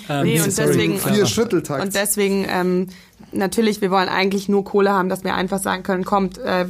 Ähm, Nee, und deswegen- Vier Schütteltakt. Und deswegen ähm, natürlich, wir wollen eigentlich nur Kohle haben, dass wir einfach sagen können, kommt, äh,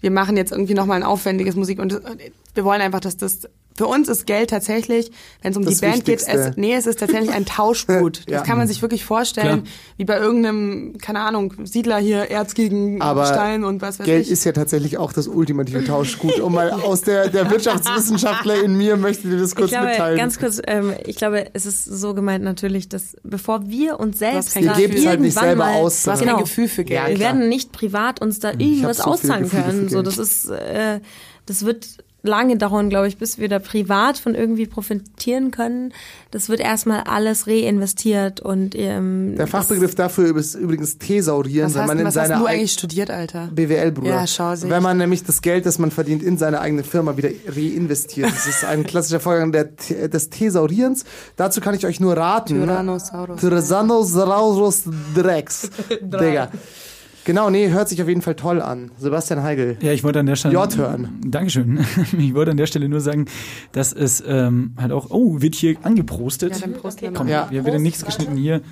wir machen jetzt irgendwie nochmal ein aufwendiges Musik und äh, wir wollen einfach, dass das für uns ist Geld tatsächlich, wenn es um Das die Band geht, es, nee, es ist tatsächlich ein Tauschgut. Ja. Das kann man sich wirklich vorstellen, Klar. wie bei irgendeinem, keine Ahnung, Siedler hier, Erz gegen Aber Stein und was weiß Geld ich. ist ja tatsächlich auch das ultimative Tauschgut. Um mal aus der, der Wirtschaftswissenschaftler in mir möchte dir das kurz ich glaube, mitteilen. ganz kurz, ähm, ich glaube, es ist so gemeint natürlich, dass bevor wir uns selbst Gefühl. Ihr gebt's halt nicht irgendwann selber mal, aus, Du hast sondern- kein genau, Gefühl für Geld. Ja, wir werden nicht privat uns da hab irgendwas so auszahlen können. So, Geld. das ist, äh, das wird lange dauern, glaube ich, bis wir da privat von irgendwie profitieren können. Das wird erstmal alles reinvestiert und ähm, der Fachbegriff dafür ist übrigens Thesaurieren, was wenn hast, man in was hast seiner du eig- eigentlich studiert, Alter? BWL, Bruder. Ja, schau, sehe Wenn man nämlich das Geld, das man verdient, in seine eigene Firma wieder reinvestiert. Das ist ein klassischer Vorgang der, des Thesaurierens. Dazu kann ich euch nur raten. Tyrannosaurus. Tyrannosaurus Drex. Digga. Genau, nee, hört sich auf jeden Fall toll an. Sebastian Heigl. Ja, ich wollte an der Stelle. J hören. Dankeschön. Ich wollte an der Stelle nur sagen, dass es ähm, halt auch. Oh, wird hier angeprostet. Ja, dann prosten wir mal. Komm, Ja. hier wird nichts geschnitten hier.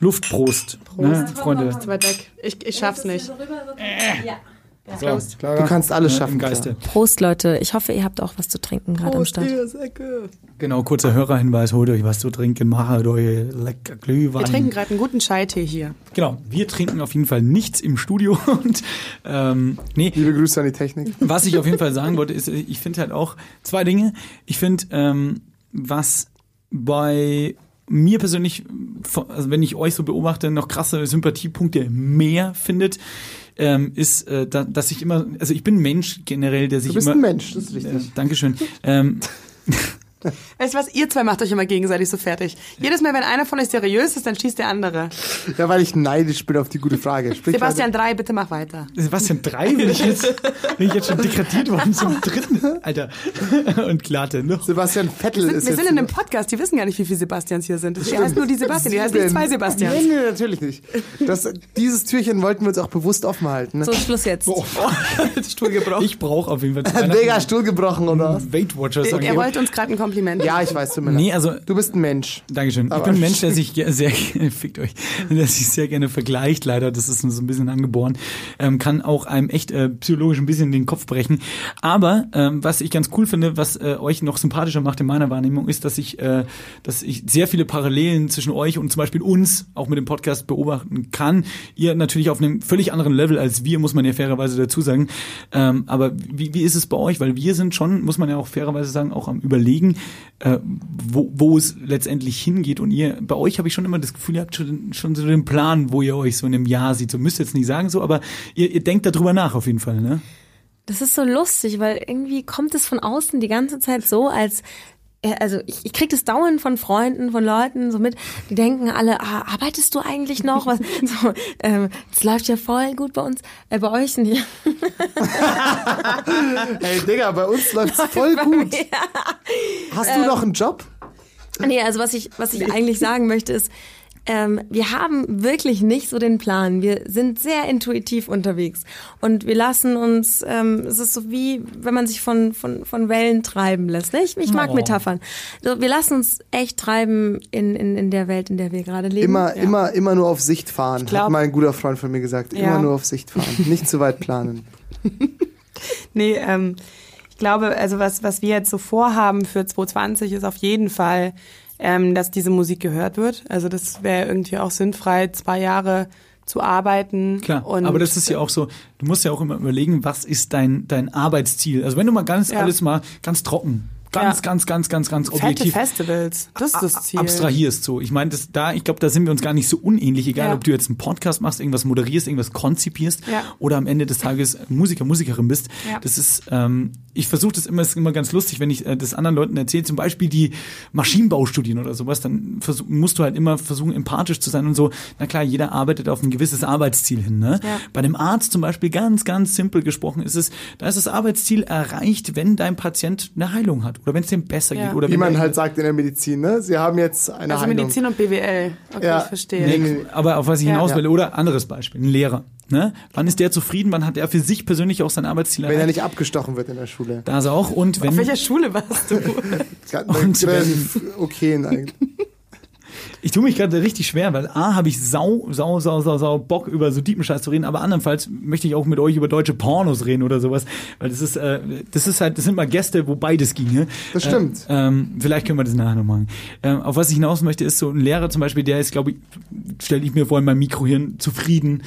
Luftprost, Ne, Freunde. Zu weit weg. Ich, ich schaff's nicht. So, Du kannst alles ne, schaffen. Im Geiste. Prost, Leute. Ich hoffe, ihr habt auch was zu trinken gerade am Start. Genau, kurzer Hörerhinweis, holt euch was zu trinken, macht euch lecker Glühwein. Wir trinken gerade einen guten Chai-Tee hier. Genau, wir trinken auf jeden Fall nichts im Studio und ähm, nee, Liebe Grüße an die Technik. was ich auf jeden Fall sagen wollte, ist, ich finde halt auch zwei Dinge. Ich finde, ähm, was bei mir persönlich, also wenn ich euch so beobachte, noch krasse Sympathiepunkte mehr findet, ähm, ist, äh, da, dass ich immer, also ich bin ein Mensch generell, der sich Du bist immer. ein Mensch, das ist Äh, richtig. Dankeschön. Ähm, Weißt du was, ihr zwei macht euch immer gegenseitig so fertig. Jedes Mal, wenn einer von euch seriös ist, dann schießt der andere. Ja, weil ich neidisch bin auf die gute Frage. Sprich Sebastian 3, bitte mach weiter. Sebastian, drei bin ich jetzt, bin ich jetzt schon degradiert worden zum dritten, Alter. Und Klarte, ne? Sebastian Vettel Wir ist sind jetzt in einem Podcast, die wissen gar nicht, wie viele Sebastians hier sind. Die heißt nur die Sebastian, die heißt nicht zwei Sebastians. Nee, nee, natürlich nicht. Das, dieses Türchen wollten wir uns auch bewusst offen halten. Ne? So, Schluss jetzt. Stuhl gebrochen. Ich brauche auf jeden Fall zu Weihnachten Digga, Stuhl gebrochen oder? Weight Watchers. Er wollte uns gerade ein Kompliment Ja, ich weiß, leid. Nee, also Du bist ein Mensch. Dankeschön. Ich Aber- bin ein Mensch, der sich sehr, fickt euch, der sich sehr gerne vergleicht, leider, das ist so ein bisschen angeboren, ähm, kann auch einem echt äh, psychologisch ein bisschen den Kopf brechen. Aber ähm, was ich ganz cool finde, was äh, euch noch sympathischer macht in meiner Wahrnehmung, ist, dass ich, äh, dass ich sehr viele Parallelen zwischen euch und zum Beispiel uns auch mit dem Podcast beobachten kann. Ihr natürlich auf einem völlig anderen Level als wir, muss man ja fairerweise dazu sagen. Ähm, aber wie, wie ist es bei euch? Weil wir sind schon, muss man ja auch fairerweise sagen, auch am überlegen, äh, wo, wo es letztendlich hingeht. Und ihr, bei euch habe ich schon immer das Gefühl, ihr habt schon, schon so den Plan, wo ihr euch so in einem Jahr seht. So müsst ihr jetzt nicht sagen so, aber ihr, ihr denkt darüber nach auf jeden Fall, ne? Das ist so lustig, weil irgendwie kommt es von außen die ganze Zeit so, als äh, also ich, ich krieg das dauernd von Freunden, von Leuten so mit, die denken alle, ah, arbeitest du eigentlich noch? Was? So, ähm, es läuft ja voll gut bei uns, äh, bei euch nicht. Ey, Digga, bei uns läuft's voll gut. Hast Ähm. du noch einen Job? Nee, also was ich, was ich eigentlich sagen möchte ist, ähm, wir haben wirklich nicht so den Plan. Wir sind sehr intuitiv unterwegs und wir lassen uns, ähm, es ist so wie, wenn man sich von, von, von Wellen treiben lässt. Ne? Ich, ich mag Oh. Metaphern. So, wir lassen uns echt treiben in, in, in der Welt, in der wir gerade leben. Immer, immer, immer nur auf Sicht fahren, glaub- hat mal ein guter Freund von mir gesagt. Immer Ja. nur auf Sicht fahren, nicht zu weit planen. Nee, ähm, ich glaube, also was, was wir jetzt so vorhaben für 2020 ist auf jeden Fall, ähm, dass diese Musik gehört wird. Also das wäre irgendwie auch sinnfrei, zwei Jahre zu arbeiten. Klar, aber das ist ja auch so, du musst ja auch immer überlegen, was ist dein, dein Arbeitsziel? Also wenn du mal ganz Ja. alles mal ganz trocken, ganz, Ja. ganz, ganz, ganz, ganz fette objektiv Festivals. Das ist das Ziel. abstrahierst so. Ich meine, da, ich glaube, da sind wir uns gar nicht so unähnlich, egal Ja. ob du jetzt einen Podcast machst, irgendwas moderierst, irgendwas konzipierst Ja. oder amEnde des Tages Musiker, Musikerin bist. Ja. Das ist, ähm, ich versuche das immer, ist immer ganz lustig, wenn ich äh, das anderen Leuten erzähle, zum Beispiel die Maschinenbaustudien oder sowas, dann versuch, musst du halt immer versuchen, empathisch zu sein und so. Na klar, jeder arbeitet auf ein gewisses Arbeitsziel hin. Ne? Ja. Bei dem Arzt zum Beispiel ganz, ganz simpel gesprochen ist es, da ist das Arbeitsziel erreicht, wenn dein Patient eine Heilung hat oder wenn es dem besser Ja. geht oder Wie wenn man halt sagt in der Medizin, ne? Sie haben jetzt eine Also Heilung. Medizin und BWL. Okay, Ja. ich verstehe. Nee, nee. Aber auf was ich Ja. hinaus will, oder anderes Beispiel, ein Lehrer. Ne? Wann ist der zufrieden? Wann hat er für sich persönlich auch sein Arbeitsziel Wenn er erreicht? nicht abgestochen wird in der Schule. Da ist er auch. Und wenn Auf welcher Schule warst du? Ganz Und relativ okay eigentlich. Ich tue mich gerade richtig schwer, weil A, habe ich sau, sau, sau, sau, sau Bock, über so tiefen Scheiß zu reden, aber andernfalls möchte ich auch mit euch über deutsche Pornos reden oder sowas, weil das ist, äh, das ist halt, das sind mal Gäste, wo beides ginge. Das stimmt. Äh, ähm, vielleicht können wir das nachher noch machen. Ähm, auf was ich hinaus möchte, ist so ein Lehrer zum Beispiel, der ist, glaube ich, stelle ich mir vor in meinem Mikrohirn zufrieden,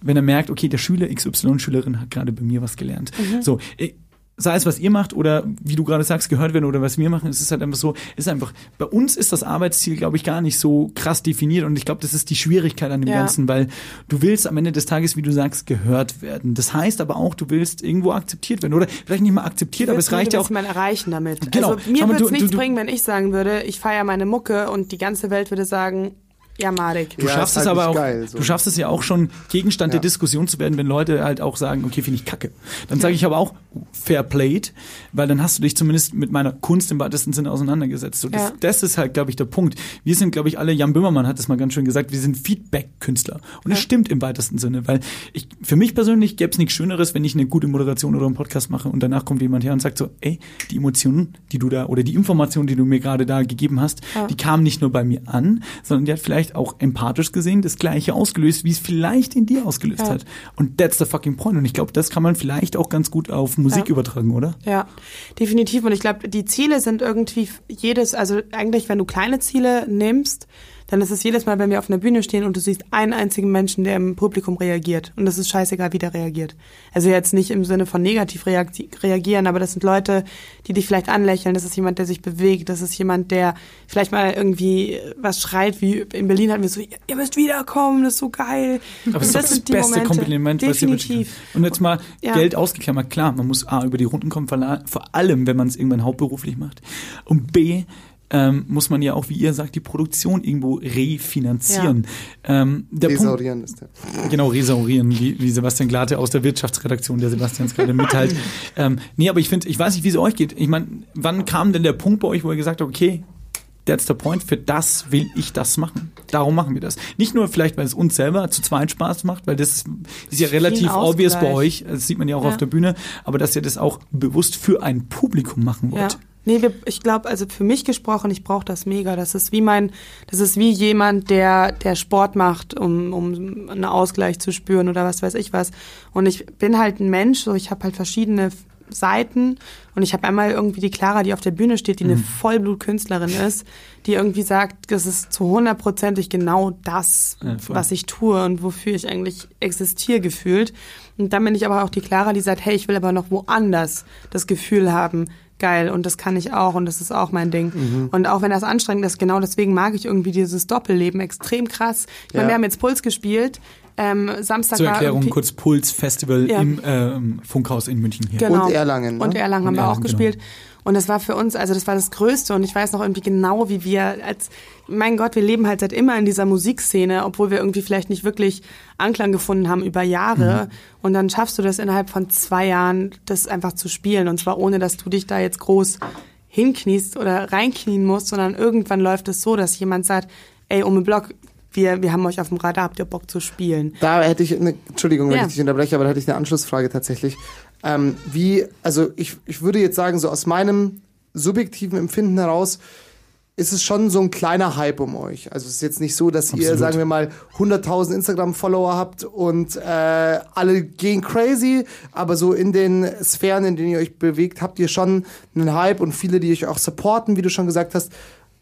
wenn er merkt, okay, der Schüler XY Schülerin hat gerade bei mir was gelernt. So, ich, sei es was ihr macht oder wie du gerade sagst gehört werden oder was wir machen, es ist halt einfach so, ist einfach bei uns ist das Arbeitsziel glaube ich gar nicht so krass definiert und ich glaube, das ist die Schwierigkeit an dem Ja. ganzen, weil du willst am Ende des Tages, wie du sagst, gehört werden. Das heißt aber auch, du willst irgendwo akzeptiert werden oder vielleicht nicht mal akzeptiert, aber es reicht ja auch mal erreichen damit. Genau. Also mir würde es nichts du- bringen, wenn ich sagen würde, ich feiere meine Mucke und die ganze Welt würde sagen, ja, Marek. Du Ja, schaffst es halt aber auch, geil, so. du schaffst es ja auch schon Gegenstand der Ja. Diskussion zu werden, wenn Leute halt auch sagen, okay, finde ich kacke. Dann sage ich aber auch fair played, weil dann hast du dich zumindest mit meiner Kunst im weitesten Sinne auseinandergesetzt. So, das, Ja. das ist halt, glaube ich, der Punkt. Wir sind, glaube ich, alle, Jan Böhmermann hat es mal ganz schön gesagt, wir sind Feedback-Künstler. Und das stimmt im weitesten Sinne, weil ich, für mich persönlich gäbe es nichts Schöneres, wenn ich eine gute Moderation oder einen Podcast mache und danach kommt jemand her und sagt so, ey, die Emotionen, die du da, oder die Informationen, die du mir gerade da gegeben hast, die kamen nicht nur bei mir an, sondern die hat vielleicht auch empathisch gesehen das Gleiche ausgelöst, wie es vielleicht in dir ausgelöst Ja. hat. Und that's the fucking point. Und ich glaube, das kann man vielleicht auch ganz gut auf Musik Ja. übertragen, oder? Ja, definitiv. Und ich glaube, die Ziele sind irgendwie jedes, also eigentlich, wenn du kleine Ziele nimmst, dann ist es jedes Mal, wenn wir auf einer Bühne stehen und du siehst einen einzigen Menschen, der im Publikum reagiert. Und das ist scheißegal, wie der reagiert. Also jetzt nicht im Sinne von negativ reagieren, aber das sind Leute, die dich vielleicht anlächeln. Das ist jemand, der sich bewegt. Das ist jemand, der vielleicht mal irgendwie was schreit, wie in Berlin hatten wir so, ihr müsst wiederkommen, das ist so geil. Aber es ist das die beste Momente. Kompliment, was ihr Definitiv. Und jetzt mal Ja. Geld ausgeklammert. Klar, man muss A, über die Runden kommen, vor allem, wenn man es irgendwann hauptberuflich macht. Und B, ähm, muss man ja auch, wie ihr sagt, die Produktion irgendwo refinanzieren. Ähm, der Punkt, ist der. Genau, resaurieren, wie, wie Sebastian Glate aus der Wirtschaftsredaktion, der Sebastians gerade mitteilt. ähm, nee, aber ich finde, ich weiß nicht, wie es euch geht. Ich meine, wann kam denn der Punkt bei euch, wo ihr gesagt habt, okay, that's the point, für das will ich das machen. Darum machen wir das. Nicht nur vielleicht, weil es uns selber zu zweit Spaß macht, weil das ist, ist ja relativ obvious bei euch, das sieht man ja auch Ja. auf der Bühne, aber dass ihr das auch bewusst für ein Publikum machen Ja. Nee, wir, ich glaube, also für mich gesprochen, ich brauche das mega. Das ist wie mein, das ist wie jemand, der, der Sport macht, um, um einen Ausgleich zu spüren oder was weiß ich was. Und ich bin halt ein Mensch, so ich habe halt verschiedene Seiten und ich habe einmal irgendwie die Clara, die auf der Bühne steht, die eine Vollblutkünstlerin ist, die irgendwie sagt, das ist zu hundertprozentig genau das, Ja, was ich tue und wofür ich eigentlich existiere gefühlt. Und dann bin ich aber auch die Clara, die sagt, hey, ich will aber noch woanders das Gefühl haben, geil und das kann ich auch und das ist auch mein Ding. Mhm. Und auch wenn das anstrengend ist, genau deswegen mag ich irgendwie dieses Doppelleben extrem krass. Ich meine, Ja. wir haben jetzt Puls gespielt. Ähm, Samstag Zur war Erklärung kurz Puls Festival Ja. im ähm, Funkhaus in München hier. Genau. Und Erlangen, ne? Und Erlangen haben Und wir auch Erlangen, gespielt. Und das war für uns, also das war das Größte. Und ich weiß noch irgendwie genau, wie wir als, mein Gott, wir leben halt seit immer in dieser Musikszene, obwohl wir irgendwie vielleicht nicht wirklich Anklang gefunden haben über Jahre. Und dann schaffst du das innerhalb von zwei Jahren, das einfach zu spielen. Und zwar ohne, dass du dich da jetzt groß hinkniest oder reinknien musst, sondern irgendwann läuft es so, dass jemand sagt, ey, um den Block, wir, wir haben euch auf dem Radar, habt ihr Bock zu spielen? Da hätte ich, eine, Entschuldigung, wenn Ja. ich dich unterbreche, aber da hätte ich eine Anschlussfrage tatsächlich. Ähm, wie, also ich, ich würde jetzt sagen, so aus meinem subjektiven Empfinden heraus, ist es schon so ein kleiner Hype um euch. Also es ist jetzt nicht so, dass ihr, Absolut. sagen wir mal, 100.000 Instagram-Follower habt und äh, alle gehen crazy, aber so in den Sphären, in denen ihr euch bewegt, habt ihr schon einen Hype und viele, die euch auch supporten, wie du schon gesagt hast.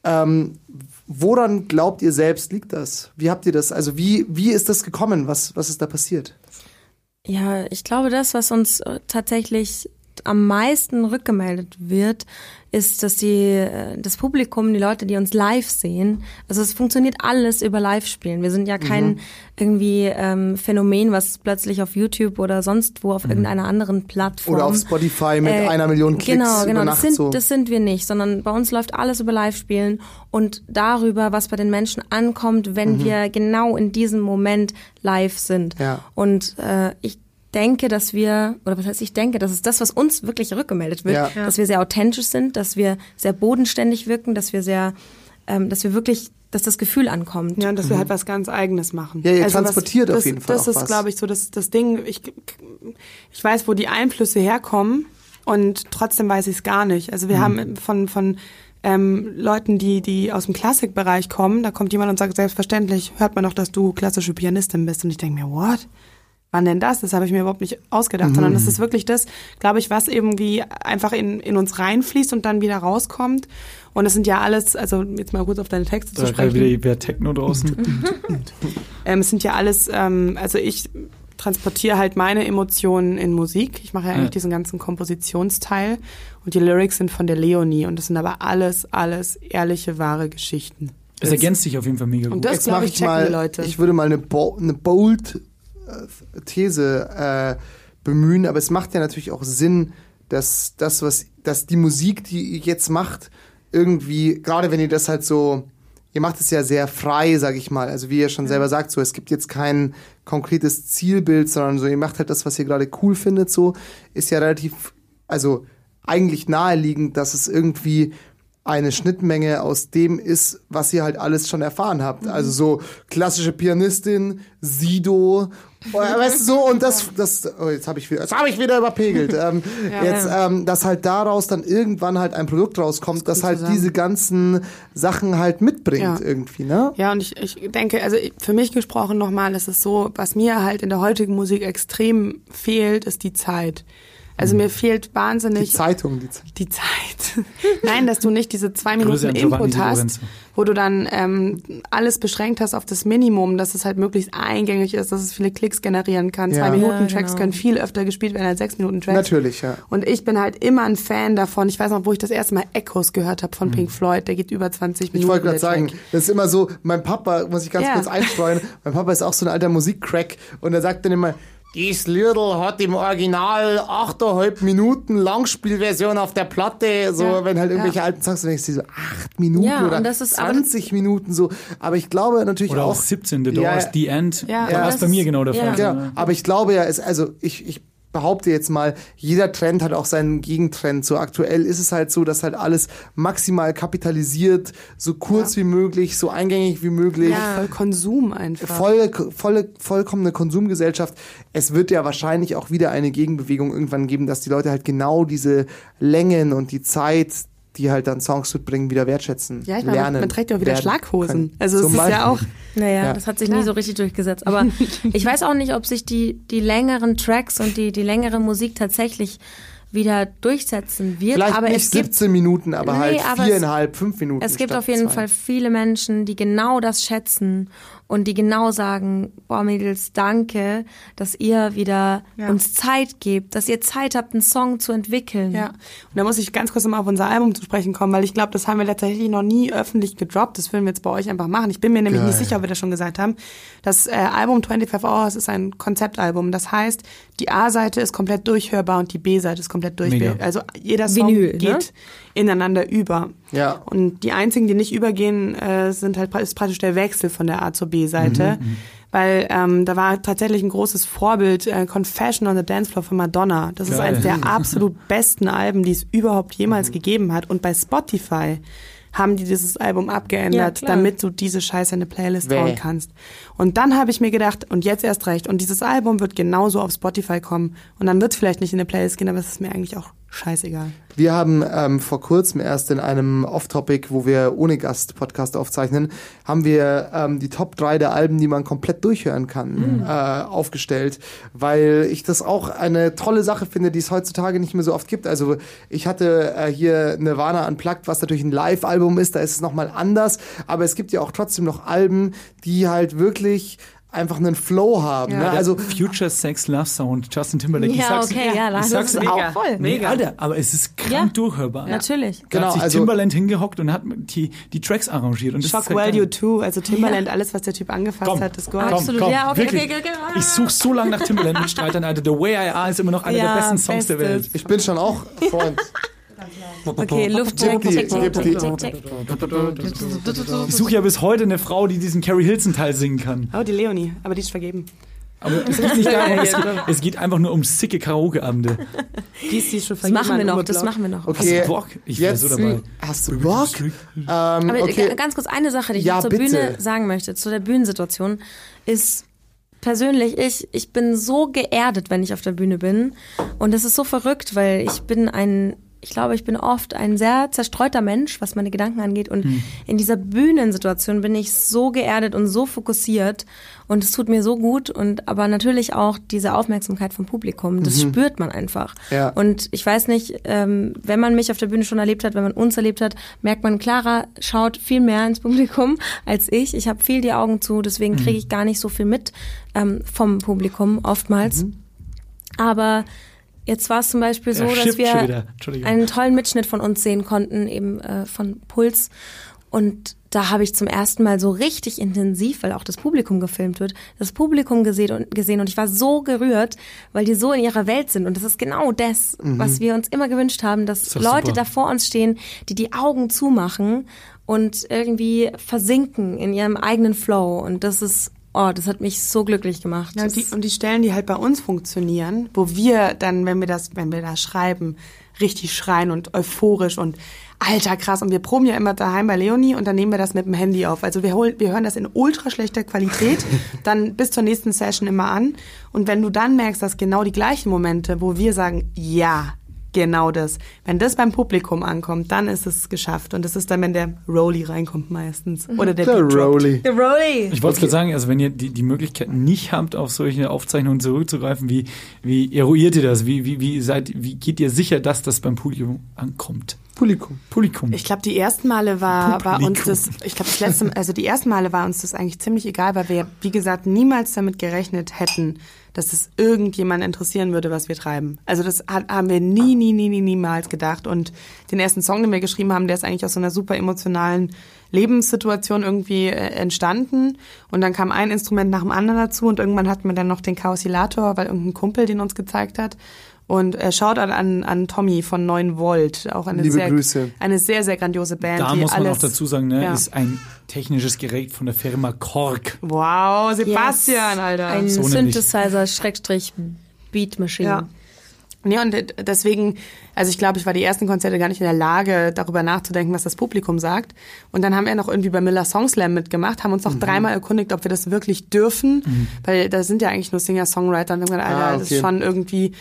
Ähm, woran glaubt ihr selbst liegt das? Wie habt ihr das? Also wie, wie ist das gekommen? Was, was ist da passiert? Ja, ich glaube, das, was uns äh, tatsächlich am meisten rückgemeldet wird, ist, dass die, äh, das Publikum, die Leute, die uns live sehen, also es funktioniert alles über Live-Spielen. Wir sind ja kein irgendwie ähm, Phänomen, was plötzlich auf YouTube oder sonst wo auf irgendeiner anderen Plattform Oder auf Spotify mit Äh, einer Million Klicks Genau, genau. Das sind, so. das sind wir nicht, sondern bei uns läuft alles über Live-Spielen und darüber, was bei den Menschen ankommt, wenn wir genau in diesem Moment live sind. Ja. Und äh, ich denke, dass wir, oder was heißt ich denke, das ist das, was uns wirklich rückgemeldet wird, Ja. dass wir sehr authentisch sind, dass wir sehr bodenständig wirken, dass wir sehr, ähm, dass wir wirklich, dass das Gefühl ankommt. Ja, und dass wir halt was ganz Eigenes machen. Mhm. Ja, ihr was- transportiert auf das, jeden Fall Das auch ist, was. glaube ich, so das, das Ding. Ich, ich weiß, wo die Einflüsse herkommen und trotzdem weiß ich es gar nicht. Also wir Mhm. haben von, von ähm, Leuten, die, die aus dem Klassikbereich kommen, da kommt jemand und sagt, selbstverständlich hört man doch, dass du klassische Pianistin bist. Und ich denke mir, what? Wann denn das? Das habe ich mir überhaupt nicht ausgedacht, sondern das ist wirklich das, glaube ich, was irgendwie einfach in, in uns reinfließt und dann wieder rauskommt. Und es sind ja alles, also jetzt mal kurz auf deine Texte zu Da sprechen. wieder wer Techno draußen. Ähm, es sind ja alles, ähm, also ich transportiere halt meine Emotionen in Musik. Ich mache ja eigentlich Ja. diesen ganzen Kompositionsteil und die Lyrics sind von der Leonie und das sind aber alles, alles ehrliche, wahre Geschichten. Es ergänzt sich auf jeden Fall mega Und gut. das, Jetzt glaube mache ich, ich checken mal, die Leute. ich würde mal eine, bo eine bold These äh, bemühen, aber es macht ja natürlich auch Sinn, dass das, was, dass die Musik, die ihr jetzt macht, irgendwie, gerade wenn ihr das halt so, ihr macht es ja sehr frei, sag ich mal. Also wie ihr schon selber sagt, so es gibt jetzt kein konkretes Zielbild, sondern so ihr macht halt das, was ihr gerade cool findet, so. Ist ja relativ, also eigentlich naheliegend, dass es irgendwie eine Schnittmenge aus dem ist, was ihr halt alles schon erfahren habt. Also so klassische Pianistin, Sido, äh, weißt du so und das, das, oh, jetzt habe ich wieder, jetzt habe ich wieder überpegelt. ähm, jetzt, ähm, dass halt daraus dann irgendwann halt ein Produkt rauskommt, das, gut halt diese ganzen Sachen halt mitbringt Ja. irgendwie, ne? Ja, und ich, ich denke, also für mich gesprochen nochmal, ist es so, was mir halt in der heutigen Musik extrem fehlt, ist die Zeit. Also mir fehlt Die wahnsinnig Zeitung, die Zeit. die Zeit. Nein, dass du nicht diese zwei Minuten Input hast, wo du dann ähm, alles beschränkt hast auf das Minimum, dass es halt möglichst eingängig ist, dass es viele Klicks generieren kann. Ja. Zwei Minuten Ja, Tracks genau. können viel öfter gespielt werden als sechs Minuten Tracks. Natürlich, ja. Und ich bin halt immer ein Fan davon. Ich weiß noch, wo ich das erste Mal Echos gehört habe von Mhm. Pink Floyd. Der geht über 20 Ich Minuten. wollte gerade sagen, Track. das ist immer so, mein Papa, muss ich ganz Ja. kurz einstreuen, mein Papa ist auch so ein alter Musikcrack und er sagt dann immer, dies Liedl hat im Original 8,5 Minuten Langspielversion auf der Platte, so Ja. wenn halt irgendwelche Ja. alten Songs, dann denkst du so, 8 Minuten Ja, oder und das ist aber- 20 Minuten so, aber ich glaube natürlich Oder auch, auch 17, The Ja, Doors, The End. Ja, da war das es bei mir ist- genau der ja. Fall. Genau, aber ich glaube ja, es, also ich, ich behaupte jetzt mal, jeder Trend hat auch seinen Gegentrend. So aktuell ist es halt so, dass halt alles maximal kapitalisiert, so kurz wie möglich, so eingängig wie möglich. Voll Konsum einfach. Volle, volle, vollkommene Konsumgesellschaft. Es wird ja wahrscheinlich auch wieder eine Gegenbewegung irgendwann geben, dass die Leute halt genau diese Längen und die Zeit, die halt dann Songs mitbringen, wieder wertschätzen. ja, ich meine, lernen, man, man trägt ja auch wieder Schlaghosen. können. Also es ist ja auch. Beispiel. Naja, Ja. das hat sich nie so richtig durchgesetzt. Aber ich weiß auch nicht, ob sich die, die längeren Tracks und die, die längere Musik tatsächlich wieder durchsetzen wird. Vielleicht aber nicht es gibt 17 Minuten, aber Nee, halt aber es- viereinhalb, fünf Minuten. Es gibt statt auf jeden zwei. Fall viele Menschen, die genau das schätzen und die genau sagen, boah Mädels, danke, dass ihr wieder Ja. uns Zeit gebt, dass ihr Zeit habt, einen Song zu entwickeln. Ja, und da muss ich ganz kurz nochmal auf unser Album zu sprechen kommen, weil ich glaube, das haben wir tatsächlich noch nie öffentlich gedroppt. Das würden wir jetzt bei euch einfach machen. Ich bin mir nämlich Geil. nicht sicher, ob wir das schon gesagt haben. Das äh, Album 25 Hours ist ein Konzeptalbum. Das heißt, die A-Seite ist komplett durchhörbar und die B-Seite ist komplett durchhörbar. Mega. Also jeder Song Vinyl, ne? geht ineinander über. Ja. Und die einzigen, die nicht übergehen, äh, sind halt ist praktisch der Wechsel von der A zur B-Seite. Weil ähm, da war tatsächlich ein großes Vorbild, äh, Confession on the Dance Floor von Madonna. Das ist Geil. eines der absolut besten Alben, die es überhaupt jemals gegeben hat. Und bei Spotify haben die dieses Album Ja, abgeändert, klar. damit du diese Scheiße in eine Playlist Wäh. hauen kannst. Und dann habe ich mir gedacht, und jetzt erst recht, und dieses Album wird genauso auf Spotify kommen. Und dann wird es vielleicht nicht in eine Playlist gehen, aber es ist mir eigentlich auch scheißegal. Wir haben ähm, vor kurzem erst in einem Off-Topic, wo wir ohne Gast Podcast aufzeichnen, haben wir ähm, die Top 3 der Alben, die man komplett durchhören kann, äh, aufgestellt, weil ich das auch eine tolle Sache finde, die es heutzutage nicht mehr so oft gibt. Also ich hatte äh, hier Nirvana Unplugged, was natürlich ein Live-Album ist, da ist es nochmal anders, aber es gibt ja auch trotzdem noch Alben, die halt wirklich einfach einen Flow haben. Ja. ne? Der Also Future Sex Love Sound, Justin Timberlake. ich Ja, sag's, okay, ja, ich sag's ist dir. auch voll. Nee, Alter, aber es ist krank Ja. durchhörbar. Natürlich. Da Genau, hat sich also- Timberland hingehockt und hat die, die Tracks arrangiert. Und das Shock halt Well. You Too, also Timbaland, alles, was der Typ angefasst Komm, hat, ist komm, Gold. Absolut, komm, ja, okay, wirklich. okay, okay, okay. Ich suche so lange nach Timberland mit Streitern, Alter. The Way I Are ist immer noch einer Ja, der besten Songs der bestes. Welt. ich bin schon auch Freund. Okay, Luftcheck. Ich suche ja bis heute eine Frau, die diesen Carrie Hilson-Teil singen kann. Oh, die Leonie, aber die ist vergeben. Aber es geht nicht darum, es geht, es geht einfach nur um sicke Karaoke-Abende. Die ist, die schon Das vergeben. machen wir noch, das machen wir noch. Okay, Hast du Bock? Ich wär jetzt so dabei. hast du Bock? Ähm, Aber okay. ganz kurz eine Sache, die ich Ja, noch zur bitte. Bühne sagen möchte, zu der Bühnensituation, ist persönlich, ich, ich bin so geerdet, wenn ich auf der Bühne bin. Und es ist so verrückt, weil ich bin ein ich glaube, ich bin oft ein sehr zerstreuter Mensch, was meine Gedanken angeht. Und in dieser Bühnensituation bin ich so geerdet und so fokussiert. Und es tut mir so gut. Und aber natürlich auch diese Aufmerksamkeit vom Publikum. Das spürt man einfach. Ja. Und ich weiß nicht, ähm, wenn man mich auf der Bühne schon erlebt hat, wenn man uns erlebt hat, merkt man, Clara schaut viel mehr ins Publikum als ich. Ich habe viel die Augen zu, deswegen kriege ich gar nicht so viel mit ähm, vom Publikum oftmals. Aber jetzt war es zum Beispiel so, dass wir einen tollen Mitschnitt von uns sehen konnten, eben äh, von Puls. Und da habe ich zum ersten Mal so richtig intensiv, weil auch das Publikum gefilmt wird, das Publikum gesehen und, gesehen und ich war so gerührt, weil die so in ihrer Welt sind. Und das ist genau das, was wir uns immer gewünscht haben, dass doch Leute super. da vor uns stehen, die die Augen zumachen und irgendwie versinken in ihrem eigenen Flow. Und das ist, oh, das hat mich so glücklich gemacht. Ja, und, die, und die Stellen, die halt bei uns funktionieren, wo wir dann, wenn wir das, wenn wir da schreiben, richtig schreien und euphorisch und alter krass. Und wir proben ja immer daheim bei Leonie und dann nehmen wir das mit dem Handy auf. Also wir, holen, wir hören das in ultra schlechter Qualität, dann bis zur nächsten Session immer an. Und wenn du dann merkst, dass genau die gleichen Momente, wo wir sagen, ja, genau das. Wenn das beim Publikum ankommt, dann ist es geschafft. Und das ist dann, wenn der Rolli reinkommt meistens. Oder der, Der. Rolli. The Rolly. Ich wollte gerade sagen, also wenn ihr die, die Möglichkeit nicht habt, auf solche Aufzeichnungen zurückzugreifen, wie, wie eruiert ihr das? Wie, wie, wie, seid, wie geht ihr sicher, dass das beim Publikum ankommt? Publikum. Publikum. Ich glaube, die ersten Male war, war uns das, ich glaube, das letzte, also die ersten Male war uns das eigentlich ziemlich egal, weil wir, wie gesagt, niemals damit gerechnet hätten, dass es irgendjemand interessieren würde, was wir treiben. Also das hat, haben wir nie, nie, nie, nie, niemals gedacht. Und den ersten Song, den wir geschrieben haben, der ist eigentlich aus so einer super emotionalen Lebenssituation irgendwie äh, entstanden. Und dann kam ein Instrument nach dem anderen dazu und irgendwann hatten wir dann noch den Chaosilator, weil irgendein Kumpel den uns gezeigt hat. Und äh, schaut an, an Tommy von 9 Volt, auch eine Liebe sehr, Grüße. eine sehr, sehr grandiose Band. da die muss man alles, auch dazu sagen, ne, ja. ist ein technisches Gerät von der Firma Korg. Wow, Sebastian, Yes. Alter. Ein So. Synthesizer, Schrägstrich, Beat Machine. ja. Nee, und äh, deswegen, also ich glaube, ich war die ersten Konzerte gar nicht in der Lage, darüber nachzudenken, was das Publikum sagt. Und dann haben wir noch irgendwie bei Miller Song Slam mitgemacht, haben uns Mhm. noch dreimal erkundigt, ob wir das wirklich dürfen, weil da sind ja eigentlich nur Singer-Songwriter und wir haben gesagt, Alter, Ah, das okay. ist schon irgendwie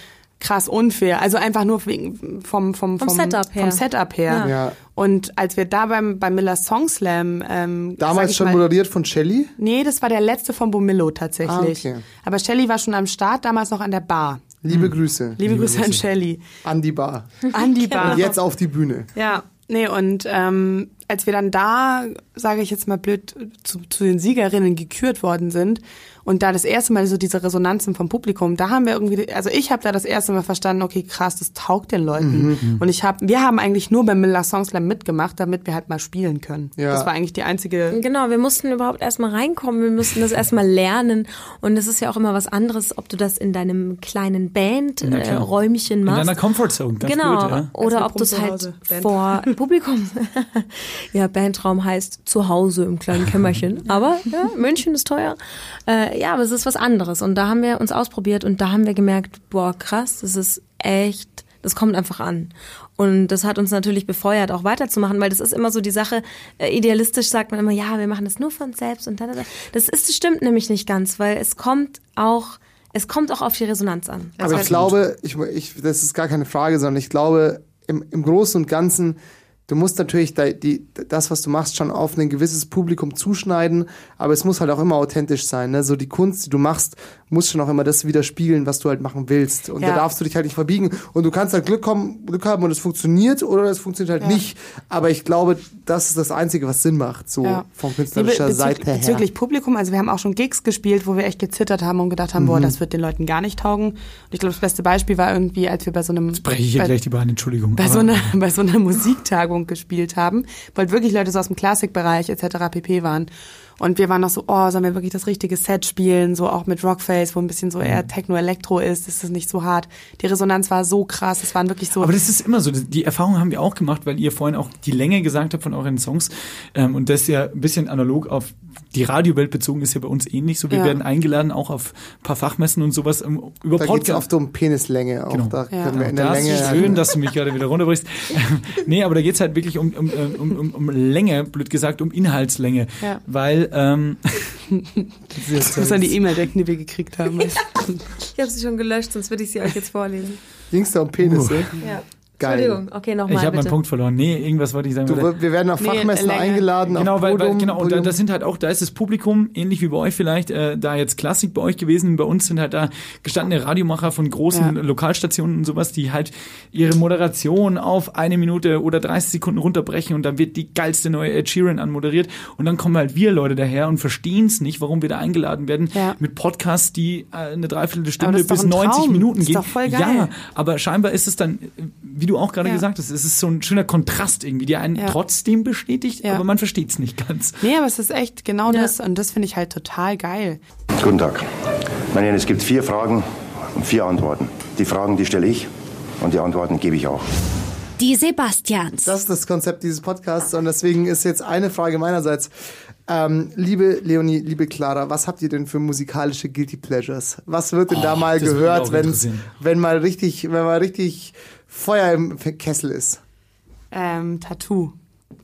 krass unfair. Also einfach nur wegen, vom, vom, Vom Setup her. Vom Setup her. Ja. Ja. Und als wir da beim, beim Miller Song Slam, ähm, Damals schon mal, moderiert von Shelly. Nee, das war der letzte von Bomillo tatsächlich. Ah, okay. Aber Shelly war schon am Start, damals noch an der Bar. Liebe Grüße. Liebe, Grüße an Shelly. An die Bar. An die Bar. Und jetzt auf die Bühne. Ja, nee, und ähm, als wir dann da, sage ich jetzt mal blöd, zu, zu den Siegerinnen gekürt worden sind und da das erste Mal so diese Resonanzen vom Publikum, da haben wir irgendwie, also ich habe da das erste Mal verstanden, okay, krass, das taugt den Leuten. Und ich habe, wir haben eigentlich nur beim Miller Song Slam mitgemacht, damit wir halt mal spielen können. Ja. Das war eigentlich die einzige. Genau, wir mussten überhaupt erstmal reinkommen, wir mussten das erstmal lernen. Und es ist ja auch immer was anderes, ob du das in deinem kleinen. Band-Räumchen In machst. deiner Comfortzone, ganz genau. blöd, ja. Oder Also ob du es halt Band. vor Publikum. ja, Bandraum heißt zu Hause im kleinen Kämmerchen. Aber ja, München ist teuer. Äh, ja, aber es ist was anderes. Und da haben wir uns ausprobiert und da haben wir gemerkt, boah, krass, das ist echt, das kommt einfach an. Und das hat uns natürlich befeuert, auch weiterzumachen, weil das ist immer so die Sache, äh, idealistisch sagt man immer, ja, wir machen das nur uns selbst und da, da, da. Das ist, das stimmt nämlich nicht ganz, weil es kommt auch, es kommt auch auf die Resonanz an. Aber ich glaube, ich, ich, das ist gar keine Frage, sondern ich glaube, im, im Großen und Ganzen, du musst natürlich da, die, das, was du machst, schon auf ein gewisses Publikum zuschneiden, aber es muss halt auch immer authentisch sein. Ne? So die Kunst, die du machst, muss schon auch immer das widerspiegeln, was du halt machen willst. Und da Ja. darfst du dich halt nicht verbiegen. Und du kannst halt Glück, kommen, Glück haben und es funktioniert oder es funktioniert halt nicht. Aber ich glaube, das ist das Einzige, was Sinn macht, so Ja. von künstlerischer bezü- Seite her. Bezüglich Publikum, also wir haben auch schon Gigs gespielt, wo wir echt gezittert haben und gedacht haben, boah, Mhm. das wird den Leuten gar nicht taugen. Und ich glaube, das beste Beispiel war irgendwie, als wir bei so einem Breche ich hier bei, gleich die Beine, Entschuldigung. bei so einer bei so einer Musiktagung gespielt haben, halt wirklich Leute so aus dem Klassikbereich etc. pp waren. Und wir waren noch so, oh, sollen wir wirklich das richtige Set spielen, so auch mit Rockface, wo ein bisschen so Mhm. eher Techno-Elektro ist, ist es nicht so hart. Die Resonanz war so krass, es waren wirklich so. Aber das ist immer so. Die Erfahrung haben wir auch gemacht, weil ihr vorhin auch die Länge gesagt habt von euren Songs. Ähm, und das ja ein bisschen analog auf die Radiowelt bezogen ist ja bei uns ähnlich. So, wir Ja. werden eingeladen, auch auf ein paar Fachmessen und sowas ähm, über da geht es oft um Penislänge. Auch Genau. da Ja. können wir in der das Länge. ist schön, dass du mich gerade wieder runterbrichst. nee, aber da geht's halt wirklich um, um, äh, um, um, um Länge, blöd gesagt, um Inhaltslänge. Ja. Weil, ähm, ich muss an die E-Mail denken, die wir gekriegt haben. Ich habe sie schon gelöscht, sonst würde ich sie euch jetzt vorlesen. Ging's da um Penisse? Ja. Geil. Entschuldigung, okay, Ich nochmal habe meinen. Punkt verloren. Nee, irgendwas wollte ich sagen. Du, wir werden auf Nee, Fachmessen länger. eingeladen. Genau, auf weil, weil Podium, genau, und da, das sind halt auch, da ist das Publikum, ähnlich wie bei euch vielleicht, äh, da jetzt Klassik bei euch gewesen, bei uns sind halt da gestandene Radiomacher von großen Ja. Lokalstationen und sowas, die halt ihre Moderation auf eine Minute oder 30 Sekunden runterbrechen und dann wird die geilste neue Ed Sheeran anmoderiert und dann kommen halt wir Leute daher und verstehen es nicht, warum wir da eingeladen werden Ja. mit Podcasts, die äh, eine Dreiviertelstunde bis ein 90 Traum. Minuten Das ist gehen. doch voll geil. Ja, aber scheinbar ist es dann, wie du auch gerade Ja. gesagt hast, es ist so ein schöner Kontrast irgendwie, der einen Ja. trotzdem bestätigt, Ja. aber man versteht es nicht ganz. Nee, aber es ist echt genau Ja. das und das finde ich halt total geil. Guten Tag. Meine Herren, es gibt vier Fragen und vier Antworten. Die Fragen, die stelle ich und die Antworten gebe ich auch. Die Sebastians. Das ist das Konzept dieses Podcasts und deswegen ist jetzt eine Frage meinerseits. Ähm, liebe Leonie, liebe Clara, was habt ihr denn für musikalische Guilty Pleasures? Was wird denn da Oh, mal würde mich gehört, wenn, wenn mal richtig, wenn mal richtig Feuer im Kessel ist? Ähm, Tattoo.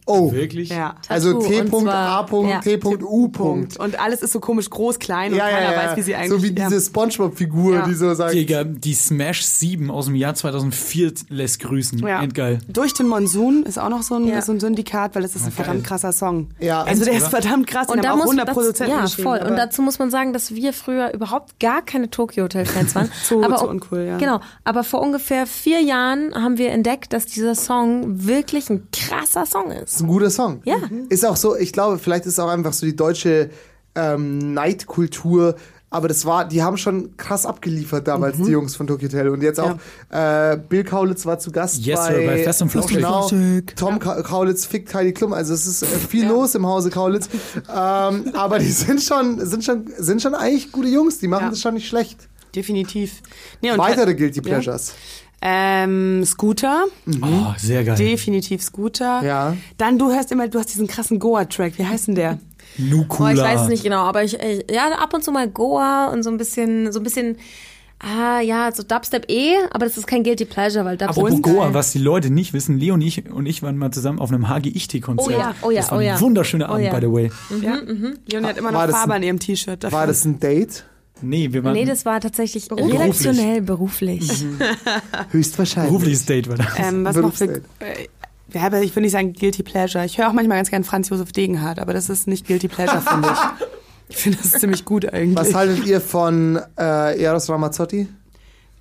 Oh, Wirklich? Ja. also Tattoo, T. und zwar- A. ja. T. U. Punkt. Und alles ist so komisch groß, klein und Ja, keiner ja, ja. weiß, wie sie eigentlich so wie ja. diese Spongebob-Figur, Ja. die so sagt. Digga, die Smash 7 aus dem Jahr 2004 lässt grüßen. Ja. Endgeil. Durch den Monsun ist auch noch so ein, Ja. so ein Syndikat, weil das ist ein verdammt krasser Song. Ja. also der ist verdammt krass. Und da muss 100 das, Produzenten ja voll. Und dazu muss man sagen, dass wir früher überhaupt gar keine Tokyo Hotel Fans waren. Zu- aber zu auch- uncool, ja. Genau. Aber vor ungefähr vier Jahren haben wir entdeckt, dass dieser Song wirklich ein krasser Song ist. Ist ein guter Song. Ja. Ist auch so, ich glaube, vielleicht ist es auch einfach so die deutsche ähm, Neidkultur. Aber das war, die haben schon krass abgeliefert damals, die Jungs von Tokyo Hotel. Und jetzt auch, äh, Bill Kaulitz war zu Gast Yes, bei, bei Fest und Flauschig. Genau, Tom Ka Kaulitz fickt Heidi Klum. Also es ist äh, viel los im Hause Kaulitz. ähm, aber die sind schon, sind schon, sind schon eigentlich gute Jungs. Die machen Ja. das schon nicht schlecht. Definitiv. Nee, und Weitere Guilty Ja. Ähm, Scooter. Oh, sehr geil. Definitiv Scooter. Ja. Dann, du hörst immer, du hast diesen krassen Goa-Track. Wie heißt denn der? Nukula. Boah, ich weiß es nicht genau, aber ich, ich ja ab und zu mal Goa und so ein bisschen, so ein bisschen, ah ja, so Dubstep eh, aber das ist kein Guilty Pleasure, weil Dubstep Apropos ist Goa, geil. was die Leute nicht wissen, Leo und ich, und ich waren mal zusammen auf einem HGIT-Konzert. Oh ja, oh ja, das war oh ein ja. wunderschöner Oh Abend, ja. by the way. Ja. Leonie hat immer War noch Farbe ein- an ihrem T-Shirt. War das ein Date? Nee, wir waren Nee, das war tatsächlich Beruflich. redaktionell beruflich. Höchstwahrscheinlich. berufliches Date war das. Ähm, was noch für, äh, ja, aber ich würde nicht sagen Guilty Pleasure. Ich höre auch manchmal ganz gern Franz Josef Degenhardt, aber das ist nicht Guilty Pleasure, finde ich. Ich finde das ziemlich gut eigentlich. Was haltet ihr von äh, Eros Ramazzotti?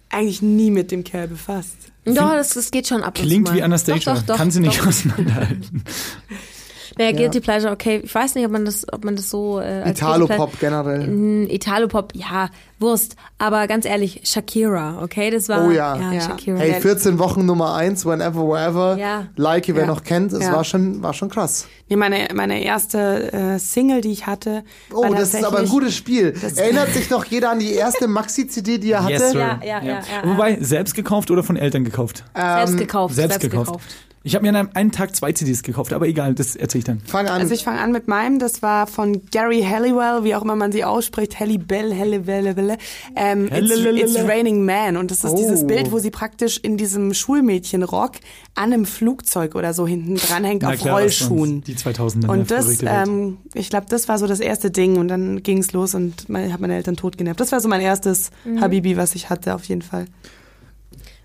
eigentlich nie mit dem Kerl befasst. Doch, das, das geht schon ab und Klingt zu mal. wie Anastasia. Doch, doch, doch, Kann sie nicht doch. auseinanderhalten. Naja, Guilty Pleasure, okay. Ich weiß nicht, ob man das, ob man das so äh, Italo-Pop generell. Italo-Pop, ja, Wurst. Aber ganz ehrlich, Shakira, okay? Das war Oh ja. ja, Ja. Shakira. Hey, 14 Wochen Nummer 1, Whenever, Wherever. Ja. Like, wer Ja. noch kennt, es Ja. war, schon, war schon krass. Nee, meine, meine erste äh, Single, die ich hatte. Oh, das ist aber ein gutes Spiel. Erinnert sich noch jeder an die erste Maxi-CD, die er hatte? Yes, sir. Ja, ja, ja, ja, Wobei, selbst gekauft oder von Eltern gekauft? selbst gekauft. Ähm, Selbst, gekauft. Ich habe mir an einem, einen Tag zwei CDs gekauft, aber egal, das erzähle ich dann. Fang an. Also ich fange an mit meinem, das war von Gary Halliwell, wie auch immer man sie ausspricht, Halle Bell, Bell. Ähm, it's, it's Raining Man und das ist Oh. dieses Bild, wo sie praktisch in diesem Schulmädchenrock an einem Flugzeug oder so hinten dranhängt Na auf klar, Rollschuhen. Die 2000er. Und das, verrückte Welt. ähm, ich glaube, das war so das erste Ding und dann ging's los und mein, hat meine Eltern tot genervt. Das war so mein erstes Habibi, was ich hatte, auf jeden Fall.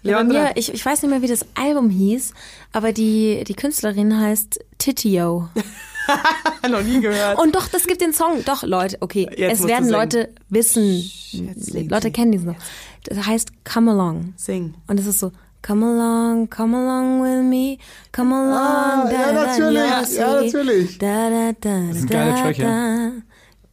Ja, bei mir, ich, ich weiß nicht mehr, wie das Album hieß, aber die, die Künstlerin heißt Titio. noch nie gehört. Und doch, das gibt den Song. Doch, Leute, okay. Jetzt es werden. Leute wissen. sing Leute kennen diesen noch. Das heißt Come Along. Sing. Und es ist so, Come along, come along with me, come along. Ah, ja, natürlich, ja, natürlich. Da, da, da, ist ein da, geiler Track, ja. da.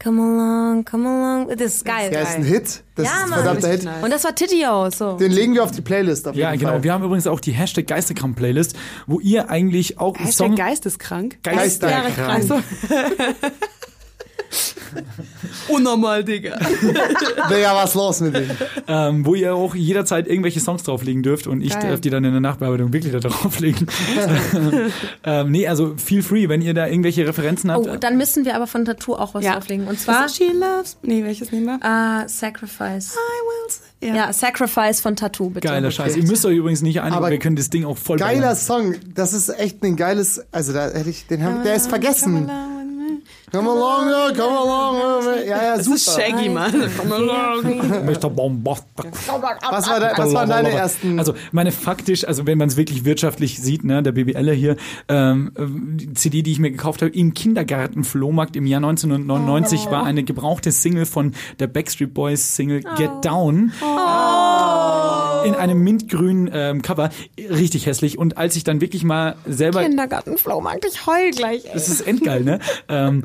Come along, come along. Das ist geil. Ja, ist ein Hit. Das Ja, ist ein Mann. verdammter Hit. Und das war Titio, so. Den legen wir auf die Playlist auf Ja, jeden genau. Fall. Wir haben übrigens auch die Hashtag Geisterkram-Playlist, wo ihr eigentlich auch Heißt Song... geisteskrank? Geisterkrank. Also. Unnormal, Digga. Digga, was los mit dem? ähm, wo ihr auch jederzeit irgendwelche Songs drauflegen dürft und ich Geil. darf die dann in der Nachbearbeitung wirklich da drauflegen. ähm, nee, also feel free, wenn ihr da irgendwelche Referenzen habt. Oh, dann müssen wir aber von Tattoo auch was drauflegen. Und zwar She Loves. Nee, welches nehmen wir? Ah, Sacrifice. I will. Ja. Sacrifice von Tattoo, bitte. Geiler Scheiß. Ihr müsst euch übrigens nicht einigen, Aber wir können das Ding auch voll Geiler ballern. Song. Das ist echt ein geiles, also da hätte ich, den hab, der ist vergessen. Come along, come along. Ja, ja, Das super. ist Shaggy, Mann. Mr. Bombastic. Was, war de, was waren deine ersten? Also meine faktisch, also wenn man es wirklich wirtschaftlich sieht, ne, der BBLer hier, ähm, die CD, die ich mir gekauft habe, im Kindergarten-Flohmarkt im Jahr 1999 Oh. war eine gebrauchte Single von der Backstreet Boys Single Get Down. In einem mintgrünen ähm, Cover. Richtig hässlich. Und als ich dann wirklich mal selber Kindergartenflohmarkt, ich heul gleich. ey. das ist endgeil, ne? ähm,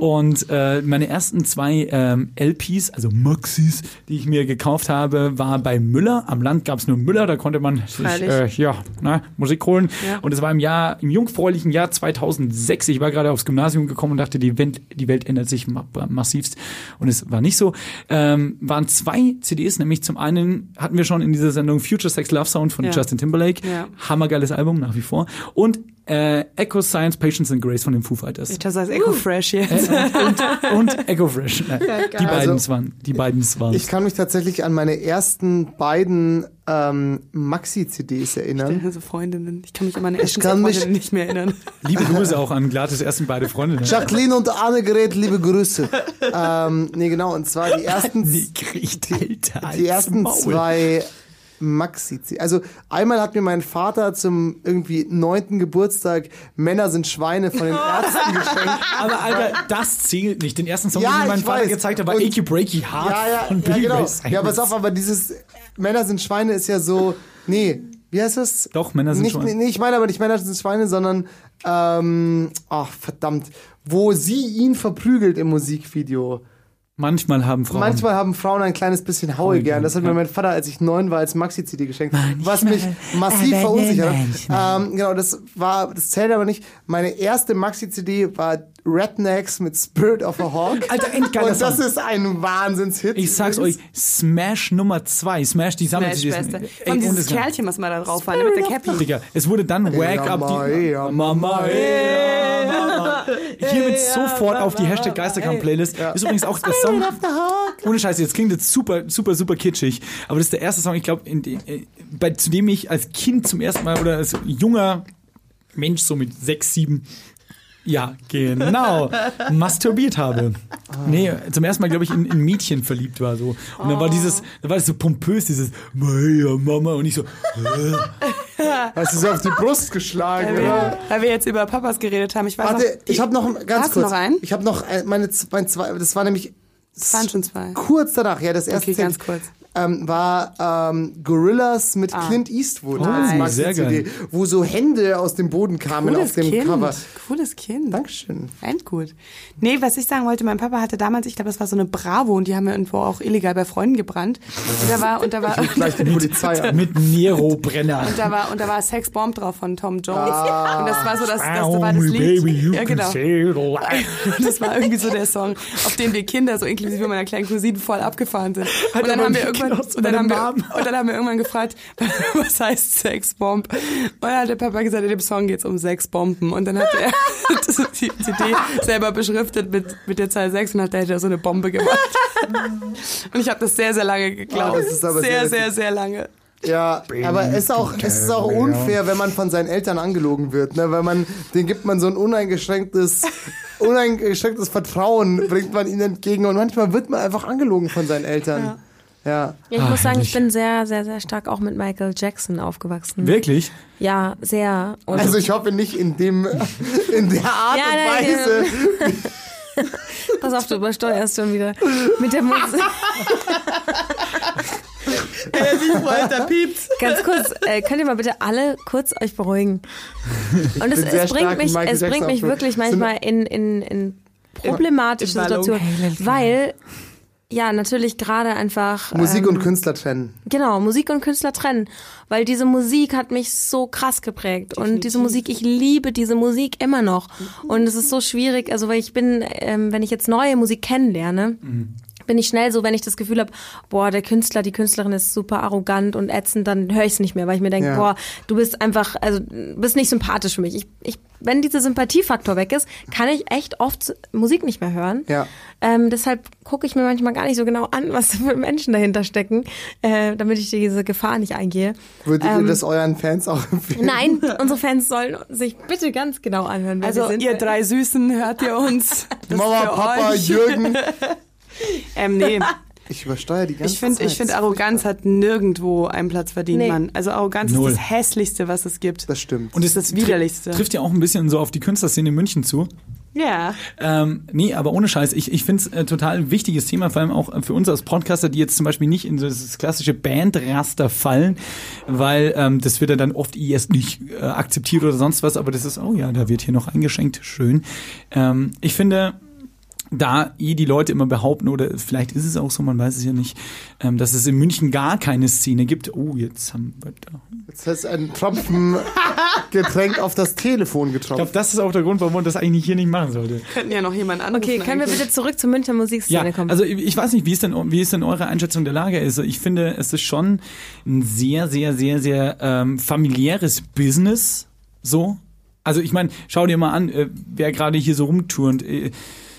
und äh, meine ersten zwei ähm, LPs, also Maxis, die ich mir gekauft habe, war bei Müller. Am Land gab's nur Müller, da konnte man sich äh, ja, na, Musik holen. Ja. Und es war im Jahr, im jungfräulichen Jahr 2006. Ich war gerade aufs Gymnasium gekommen und dachte, die Welt, die Welt ändert sich ma massivst. Und es war nicht so. Ähm, waren zwei CDs, nämlich zum einen hatten wir schon in dieser Sendung Future Sex Love Sound von Ja. Justin Timberlake. Ja. Hammergeiles Album nach wie vor. Und äh, Echo Science, Patience and Grace von den Foo Fighters. Ich das heißt Echo Fresh jetzt. Und, und Echo Fresh. Nein, die beiden Also, waren, die beiden waren. Ich kann mich tatsächlich an meine ersten beiden ähm, Maxi-CDs erinnern. Also Freundinnen. Ich kann mich an meine ersten kann mich- Freundinnen nicht mehr erinnern. Liebe Grüße auch an Glattes ersten beide Freundinnen. Jacqueline und Annegret, liebe Grüße. ähm, nee, genau, und zwar die ersten, Die die ersten Maul. zwei maxi Also einmal hat mir mein Vater zum irgendwie neunten Geburtstag Männer sind Schweine von den Ärzten geschenkt. Aber Alter, das zählt nicht. Den ersten Song, Ja, den mir mein Vater weiß. gezeigt hat, war Achy Breaky Heart Ja, ja, von ja, Billy genau. Ray Cyrus. Ja, pass auf, aber dieses Männer sind Schweine ist ja so, nee, wie heißt das? Doch, Männer sind nicht, Schweine. Nee, ich meine aber nicht Männer sind Schweine, sondern, ähm, ach, verdammt, wo sie ihn verprügelt im Musikvideo. Manchmal haben Frauen. Manchmal haben Frauen ein kleines bisschen Haue gern. Das hat mir mein Vater, als ich neun war, als Maxi-CD geschenkt. was mich massiv verunsichert hat. Ähm, genau, das war, das zählt aber nicht. Meine erste Maxi-CD war Rednecks mit Spirit of a Hawk. Alter, endgeiler Und das Song. ist ein Wahnsinnshit. Ich sag's euch, Smash Nummer zwei, Smash, die sammelt sich Beste. Ey, Von dieses. Kerlchen, was mal da drauf war, ne, mit der Cappy. Digga, es wurde dann Wag Up Mama, die ja, Mama. Hiermit sofort auf die Hashtag Geisterkampf Playlist. Ist übrigens auch der Song. Ohne Scheiße, jetzt klingt jetzt super, super, super kitschig. Aber das ist der erste Song, ich glaube, bei zu dem ich als Kind zum ersten Mal oder als junger Mensch so mit sechs, sieben ja, genau. Masturbiert habe. Nee, zum ersten Mal, glaube ich, in, in Mädchen verliebt war so. Und dann war dieses, da war das so pompös, dieses Maya, Mama und ich so, Hast du so auf die Brust geschlagen, Weil oder? wir, weil wir jetzt über Papas geredet haben. Ich weiß Warte, noch, ich habe noch ein- ganz Hast du kurz. noch einen? Ich habe noch ein- meine mein zwei, das war nämlich es waren schon zwei. kurz danach, ja, das erste Okay, ganz kurz. Ähm, war ähm, Gorillas mit Ah. Clint Eastwood. Oh, als Maxi sehr CD, geil. wo so Hände aus dem Boden kamen Cooles auf dem Kind. Cover. Cooles Kind. Dankeschön. Endgut. Nee, was ich sagen wollte, mein Papa hatte damals, ich glaube, das war so eine Bravo und die haben wir irgendwo auch illegal bei Freunden gebrannt. Und da war, und da war, Gleich die Polizei mit Nero-Brenner. und da war, und da war Sex Bomb drauf von Tom Jones. Und das war so das, das war das Lied. Baby, ja, genau. Das war irgendwie so der Song, auf den wir Kinder, so inklusive meiner kleinen Cousine, voll abgefahren sind. Und dann haben wir wie irgendwann, und dann haben wir, und dann haben wir irgendwann gefragt, was heißt Sexbomb? Und dann hat der Papa gesagt, in dem Song geht's um Sexbomben. Und dann hat er die CD selber beschriftet mit, mit der Zahl 6 und hat er so eine Bombe gemacht. Und ich habe das sehr, sehr lange geglaubt. Oh, das ist aber sehr, sehr sehr, sehr lange. Ja, aber es ist auch, es ist auch unfair, wenn man von seinen Eltern angelogen wird, ne? Weil man, denen gibt man so ein uneingeschränktes, uneingeschränktes Vertrauen, bringt man ihnen entgegen und manchmal wird man einfach angelogen von seinen Eltern. Ja. Ja, ich muss sagen, ich bin sehr, sehr, sehr stark auch mit Michael Jackson aufgewachsen. Wirklich? Ja, sehr. Und Also ich hoffe nicht in dem, in der Art Ja, und nein, Weise. pass auf, du übersteuerst schon wieder mit der Musik. Der sich freut, der piept. Ganz kurz, äh, könnt ihr mal bitte alle kurz euch beruhigen? Und es, es bringt in mich, es bringt mich wirklich manchmal in, in, in problematische. Situationen, weil ja natürlich gerade einfach Musik ähm, und Künstler trennen. Genau, Musik und Künstler trennen. Weil diese Musik hat mich so krass geprägt. Und diese Musik, ich liebe diese Musik immer noch. Und es ist so schwierig, also weil ich bin, ähm, wenn ich jetzt neue Musik kennenlerne, bin ich schnell so, wenn ich das Gefühl habe, boah, der Künstler, die Künstlerin ist super arrogant und ätzend, dann höre ich es nicht mehr, weil ich mir denke, Ja. boah, du bist einfach, also du bist nicht sympathisch für mich. Ich, ich, wenn dieser Sympathiefaktor weg ist, kann ich echt oft Musik nicht mehr hören. Ja. Ähm, deshalb gucke ich mir manchmal gar nicht so genau an, was für Menschen dahinter stecken, äh, damit ich diese Gefahr nicht eingehe. Würdet ihr Ähm, das euren Fans auch empfehlen? Nein, unsere Fans sollen sich bitte ganz genau anhören. wer Also wir sind. ihr drei Süßen, hört ihr uns? Mama, Papa, euch. Jürgen. Ähm, nee, Ich übersteuere die ganze ich finde, Zeit. ich finde, Arroganz hat nirgendwo einen Platz verdient, Nee. Mann. Also Arroganz Null. ist das hässlichste, was es gibt. Das stimmt. Und es Das Widerlichste. trifft ja auch ein bisschen so auf die Künstlerszene in München zu. Ja. Ähm, nee, aber ohne Scheiß, ich, ich finde es äh, total ein wichtiges Thema, vor allem auch äh, für uns als Podcaster, die jetzt zum Beispiel nicht in so das klassische Bandraster fallen, weil ähm, das wird ja dann oft eh erst nicht äh, akzeptiert oder sonst was, aber das ist, oh ja, da wird hier noch eingeschenkt, schön. Ähm, ich finde, da eh die Leute immer behaupten, oder vielleicht ist es auch so, man weiß es ja nicht, ähm, dass es in München gar keine Szene gibt. Oh, jetzt haben wir da. Jetzt hast du einen Tropfen Getränk auf das Telefon Ich getroffen. glaube, das ist auch der Grund, warum man das eigentlich hier nicht machen sollte. Könnten ja noch jemand anrufen. okay, können wir bitte zurück zur Münchner Musikszene Ja, kommen? also ich ich weiß nicht, wie ist denn wie ist denn eure Einschätzung der Lage? Also ich finde, es ist schon ein sehr, sehr, sehr, sehr ähm, familiäres Business. So, also ich meine, schau dir mal an, äh, wer gerade hier so rumturnt. Äh,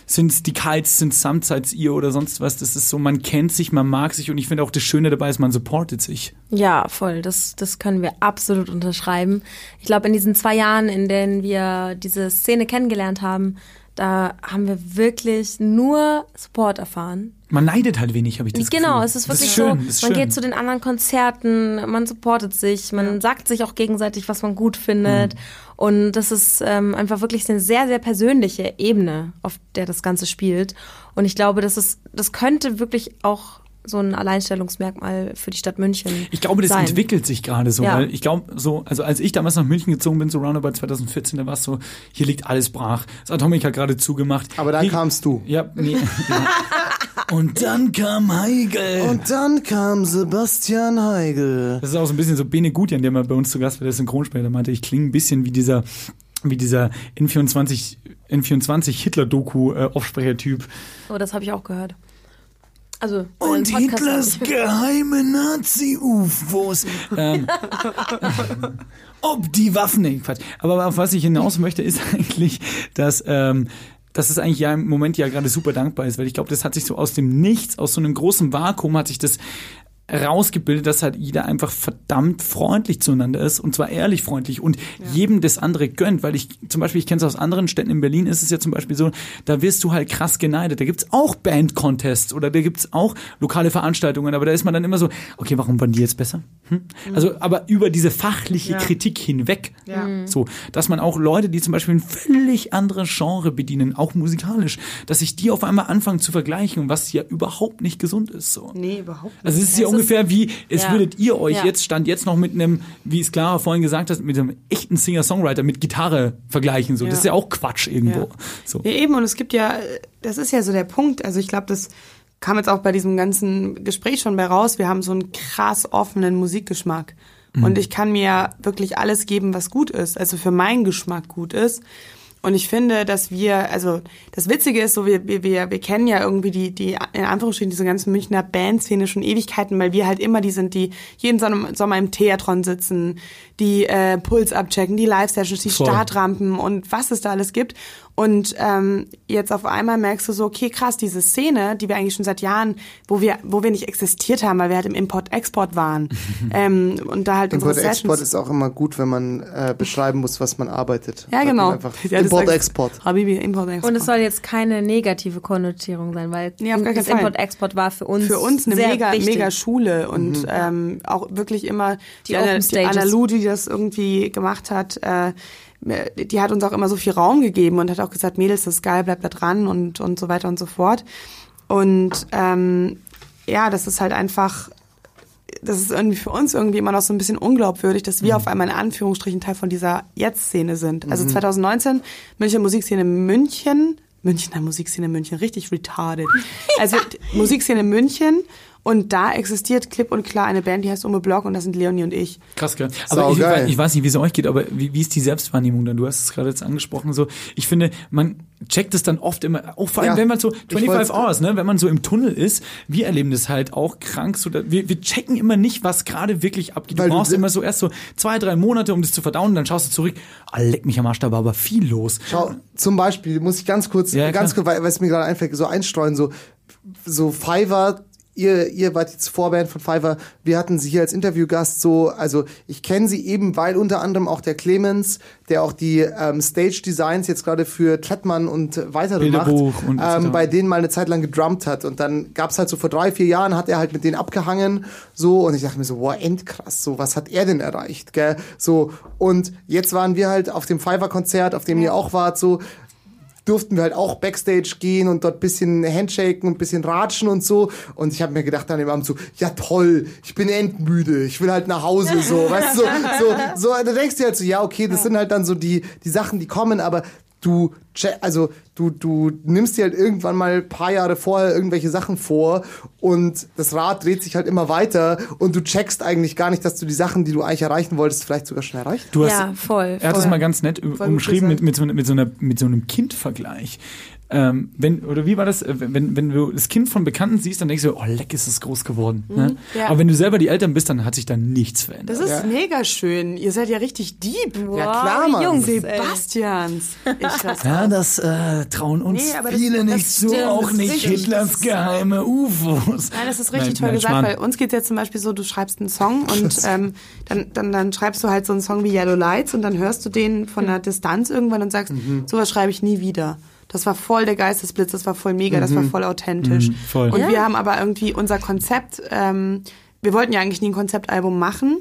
sind es die Kites, sind Samtsides ihr oder sonst was? Das ist so, man kennt sich, man mag sich und ich finde auch das Schöne dabei ist, man supportet sich. Ja, voll. Das, das können wir absolut unterschreiben. Ich glaube, in diesen zwei Jahren, in denen wir diese Szene kennengelernt haben, da haben wir wirklich nur Support erfahren. Man neidet halt wenig, habe ich das genau, Gefühl. es ist wirklich schön, so, ist man schön. geht zu den anderen Konzerten, man supportet sich, man sagt sich auch gegenseitig, was man gut findet. Mhm. Und das ist ähm, einfach wirklich eine sehr, sehr persönliche Ebene, auf der das Ganze spielt. Und ich glaube, das ist, das könnte wirklich auch so ein Alleinstellungsmerkmal für die Stadt München Ich glaube, das sein. entwickelt sich gerade so, Ja. weil ich glaube, so, also als ich damals nach München gezogen bin, so roundabout 2014, da war es so, hier liegt alles brach. Das Atomic hat gerade zugemacht. Aber dann hier, kamst du. Ja, nee. ja. Und dann kam Heigel. Und dann kam Sebastian Heigel. das ist auch so ein bisschen so Bene Gutjan, der mal bei uns zu Gast war, der Synchronsprecher, der meinte, ich klinge ein bisschen wie dieser, wie dieser N24, N24 Hitler-Doku-Aufsprechertyp. Oh, das habe ich auch gehört. Also, Und Hitlers geheime Nazi-UFOs. ähm, ob die Waffen, nee, Quatsch. Aber auf was ich hinaus möchte, ist eigentlich, dass, ähm, dass es eigentlich ja im Moment ja gerade super dankbar ist, weil ich glaube, das hat sich so aus dem Nichts, aus so einem großen Vakuum hat sich das rausgebildet, dass halt jeder einfach verdammt freundlich zueinander ist und zwar ehrlich freundlich und jedem das andere gönnt, weil ich zum Beispiel, ich kenne es aus anderen Städten in Berlin, ist es ja zum Beispiel so, da wirst du halt krass geneidet. Da gibt's auch Band-Contests oder da gibt's auch lokale Veranstaltungen, aber da ist man dann immer so, okay, warum waren die jetzt besser? Hm? Also, aber über diese fachliche Ja. Kritik hinweg, Ja. so, dass man auch Leute, die zum Beispiel ein völlig anderes Genre bedienen, auch musikalisch, dass sich die auf einmal anfangen zu vergleichen, was ja überhaupt nicht gesund ist, so. Nee, überhaupt nicht. Also es ist ja Es ist- ungefähr wie, es ja. würdet ihr euch Ja. jetzt, stand jetzt noch mit einem, wie es Clara vorhin gesagt hat, mit einem echten Singer-Songwriter mit Gitarre vergleichen. So. Das Ja. ist ja auch Quatsch irgendwo. Ja. So. Ja, eben, und es gibt ja, das ist ja so der Punkt. Also ich glaube, das kam jetzt auch bei diesem ganzen Gespräch schon bei raus. Wir haben so einen krass offenen Musikgeschmack. Und ich kann mir wirklich alles geben, was gut ist. Also für meinen Geschmack gut ist. Und ich finde, dass wir, also das Witzige ist so, wir, wir, wir kennen ja irgendwie die, die, in Anführungsstrichen, diese ganzen Münchner Bandszene schon Ewigkeiten, weil wir halt immer die sind, die jeden Sommer Sommer im Theatron sitzen, die äh, Puls abchecken, die Live-Sessions, die Voll. Startrampen und was es da alles gibt. Und ähm, jetzt auf einmal merkst du so, okay, krass, diese Szene, die wir eigentlich schon seit Jahren, wo wir, wo wir nicht existiert haben, weil wir halt im Import-Export waren. ähm, und da halt Import-Export ist auch immer gut, wenn man äh, beschreiben muss, was man arbeitet. Ja, genau. Ja, Import-Export. Habibi, Import-Export. Und es soll jetzt keine negative Konnotierung sein, weil Nee, auf gar keinen das. Import-Export war für uns für uns eine sehr mega, wichtig. mega Schule und ähm, auch wirklich immer Die die, Anna, Open die Stages. Anna Lu, die das irgendwie gemacht hat, äh, die hat uns auch immer so viel Raum gegeben und hat auch gesagt, Mädels, das ist geil, bleibt da dran und, und so weiter und so fort. Und ähm, ja, das ist halt einfach, das ist irgendwie für uns irgendwie immer noch so ein bisschen unglaubwürdig, dass wir auf einmal in Anführungsstrichen Teil von dieser Jetzt-Szene sind. Also 2019, Münchner Musikszene München, Münchner Musikszene München, richtig retarded. Also Musikszene München Und da existiert klipp und klar eine Band, die heißt Ume Block und das sind Leonie und ich. Krass, gell? Aber ich, Saugeil. ich weiß nicht, wie es euch geht, aber wie, wie ist die Selbstwahrnehmung dann? Du hast es gerade jetzt angesprochen, so. Ich finde, man checkt es dann oft immer, auch vor allem, Ja, wenn man so ich 25 wollt's- Hours, ne, wenn man so im Tunnel ist, wir erleben das halt auch krank, so, da, wir, wir checken immer nicht, was gerade wirklich abgeht. Weil du du- brauchst immer so erst so zwei, drei Monate, um das zu verdauen, dann schaust du zurück, ah, leck mich am Arsch, da war aber viel los. Schau, zum Beispiel muss ich ganz kurz, Ja, ganz klar. kurz, weil weil es mir gerade einfällt, so einstreuen, so, so Fiverr, ihr, ihr wart jetzt Vorband von Fiverr, wir hatten sie hier als Interviewgast so, also ich kenne sie eben, weil unter anderem auch der Clemens, der auch die ähm, Stage-Designs jetzt gerade für Trettmann und weitere Bilderbuch macht, und ähm, bei denen mal eine Zeit lang gedrummt hat. Und dann gab's halt so vor drei, vier Jahren hat er halt mit denen abgehangen so. Und ich dachte mir so, wow, endkrass, so, was hat er denn erreicht, gell, so. Und jetzt waren wir halt auf dem Fiverr-Konzert, auf dem ihr auch wart, so, durften wir halt auch Backstage gehen und dort bisschen handshaken und bisschen ratschen und so. Und ich habe mir gedacht an dem Abend so, ja toll, ich bin endmüde, ich will halt nach Hause, so, weißt du, so, so, so, da denkst du halt so, ja, okay, das sind halt dann so die, die Sachen, die kommen, aber du, also du, du nimmst dir halt irgendwann mal ein paar Jahre vorher irgendwelche Sachen vor und das Rad dreht sich halt immer weiter und du checkst eigentlich gar nicht, dass du die Sachen, die du eigentlich erreichen wolltest, vielleicht sogar schon erreicht Du hast, Ja, voll, Er hat es voll. mal ganz nett gut umschrieben mit, mit, so, mit, so einer, mit so einem Kindvergleich. Ähm, wenn, oder wie war das? Äh, Wenn, wenn du das Kind von Bekannten siehst, dann denkst du, oh, leck, ist es groß geworden. Ne? ja. Aber wenn du selber die Eltern bist, dann hat sich da nichts verändert. Das ist mega schön. Ihr seid ja richtig deep. Ja, klar, Mann. Jungs. Sebastians. Ja, das äh, trauen uns Nee, das- viele das nicht so, stimmt, auch das ist nicht richtig. Hitlers geheime UFOs. Nein, das ist richtig Nein, toll nein, gesagt, Schmarrn. weil uns geht's jetzt zum Beispiel so, du schreibst einen Song und ähm, dann, dann, dann schreibst du halt so einen Song wie Yellow Lights und dann hörst du den von der Distanz irgendwann und sagst, sowas schreibe ich nie wieder. Das war voll der Geistesblitz, das war voll mega, das war voll authentisch. Mhm, voll. Und Ja. wir haben aber irgendwie unser Konzept, ähm, wir wollten ja eigentlich nie ein Konzeptalbum machen.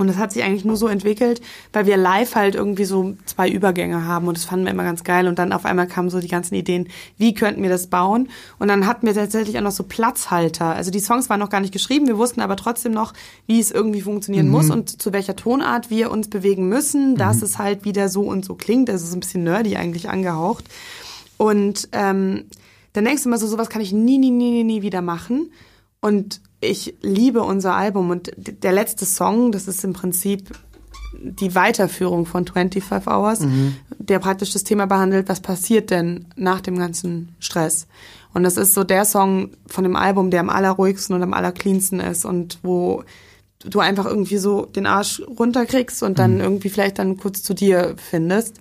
Und das hat sich eigentlich nur so entwickelt, weil wir live halt irgendwie so zwei Übergänge haben und das fanden wir immer ganz geil. Und dann auf einmal kamen so die ganzen Ideen, wie könnten wir das bauen? Und dann hatten wir tatsächlich auch noch so Platzhalter. Also die Songs waren noch gar nicht geschrieben, wir wussten aber trotzdem noch, wie es irgendwie funktionieren muss und zu welcher Tonart wir uns bewegen müssen, dass es halt wieder so und so klingt. Also so ein bisschen nerdy eigentlich angehaucht. Und ähm, dann denkst du immer so, sowas kann ich nie, nie, nie, nie, nie wieder machen. Und ich liebe unser Album. Und der letzte Song, das ist im Prinzip die Weiterführung von 25 Hours, der praktisch das Thema behandelt, was passiert denn nach dem ganzen Stress. Und das ist so der Song von dem Album, der am allerruhigsten und am allercleansten ist und wo du einfach irgendwie so den Arsch runterkriegst und dann irgendwie vielleicht dann kurz zu dir findest.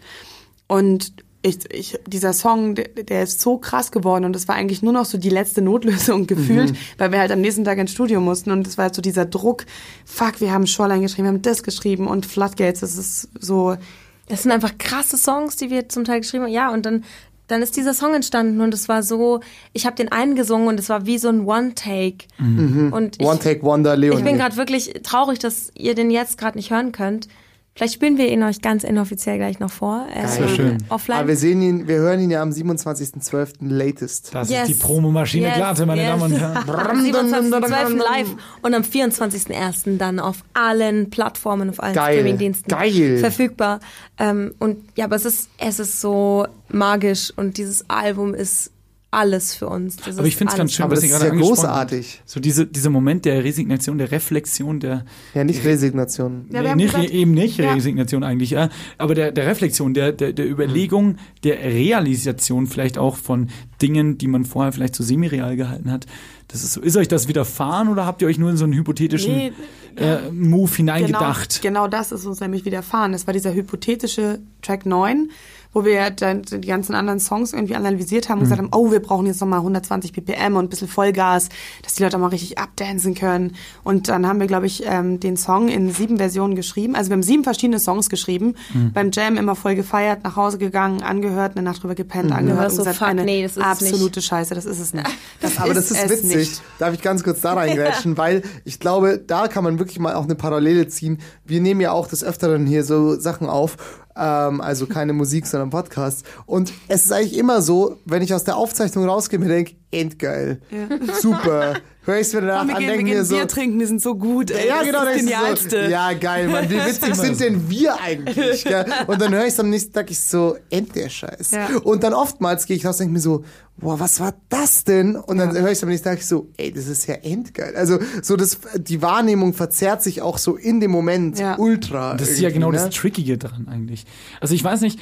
Und ich, ich, dieser Song, der, der ist so krass geworden und es war eigentlich nur noch so die letzte Notlösung gefühlt, weil wir halt am nächsten Tag ins Studio mussten und es war halt so dieser Druck, fuck, wir haben Shoreline geschrieben, wir haben das geschrieben und Floodgates, das ist so, Das sind einfach krasse Songs, die wir zum Teil geschrieben haben. Ja, und dann, dann ist dieser Song entstanden und es war so, ich habe den einen gesungen und es war wie so ein One-Take. Und ich, One Take Wonder, Leonie. ich bin gerade wirklich traurig, dass ihr den jetzt gerade nicht hören könnt. Vielleicht spielen wir ihn euch ganz inoffiziell gleich noch vor. Äh, Das wär schön. Offline. Aber wir sehen ihn, wir hören ihn ja am 27.12. latest. Das Yes. ist die Promomaschine Yes, Glatte, meine yes. Damen und Herren. Am 27.12. live und am 24.01. dann auf allen Plattformen, auf allen. Streamingdiensten Geil. verfügbar. Ähm, und ja, aber es ist, es ist so magisch und dieses Album ist alles für uns. Das Aber ist ich finde es ganz schön, Aber was ist gerade ja großartig. So diese, dieser Moment der Resignation, der Reflexion, der Ja, nicht Resignation. Ja, wir nee, haben nicht, gesagt- eben nicht Ja. Resignation eigentlich, ja, aber der, der Reflexion, der, der, der Überlegung, der Realisation vielleicht auch von Dingen, die man vorher vielleicht so semi-real gehalten hat. Das ist so. Ist euch das widerfahren oder habt ihr euch nur in so einen hypothetischen Nee, äh, Move hineingedacht? Genau, genau das ist uns nämlich widerfahren. Das war dieser hypothetische Track 9, wo wir dann die ganzen anderen Songs irgendwie analysiert haben und gesagt haben, oh, wir brauchen jetzt nochmal 120 BPM und ein bisschen Vollgas, dass die Leute auch mal richtig abdancen können. Und dann haben wir, glaube ich, ähm, den Song in sieben Versionen geschrieben. Also wir haben sieben verschiedene Songs geschrieben. Beim Jam immer voll gefeiert, nach Hause gegangen, angehört, eine Nacht drüber gepennt, angehört hörst und so, gesagt, fuck, eine nee, das ist es nicht. absolute Scheiße, das ist es nicht. Das Aber das ist witzig. Nicht. Darf ich ganz kurz da reingrätschen, weil ich glaube, da kann man wirklich mal auch eine Parallele ziehen. Wir nehmen ja auch des Öfteren hier so Sachen auf, ähm, also keine Musik, sondern Podcasts. Und es ist eigentlich immer so, wenn ich aus der Aufzeichnung rausgehe, mir denke, endgeil, super, höre ich es mir danach Komm, wir an, gehen, wir denke gehen mir so, Bier trinken, die sind so gut. Ey. ja, das genau, ist das Genialste. So, ja, geil, Mann. Wie witzig sind denn wir eigentlich? Gell? Und dann höre ich es am nächsten Tag, ich so, end der Scheiß. Ja. Und dann oftmals gehe ich raus und denke mir so, boah, was war das denn? Und dann höre ich es am nächsten Tag ich so, ey, das ist ja endgeil. Also so das, die Wahrnehmung verzerrt sich auch so in dem Moment Ja. ultra. Das ist ja genau ne? das Trickige daran eigentlich. Also ich weiß nicht,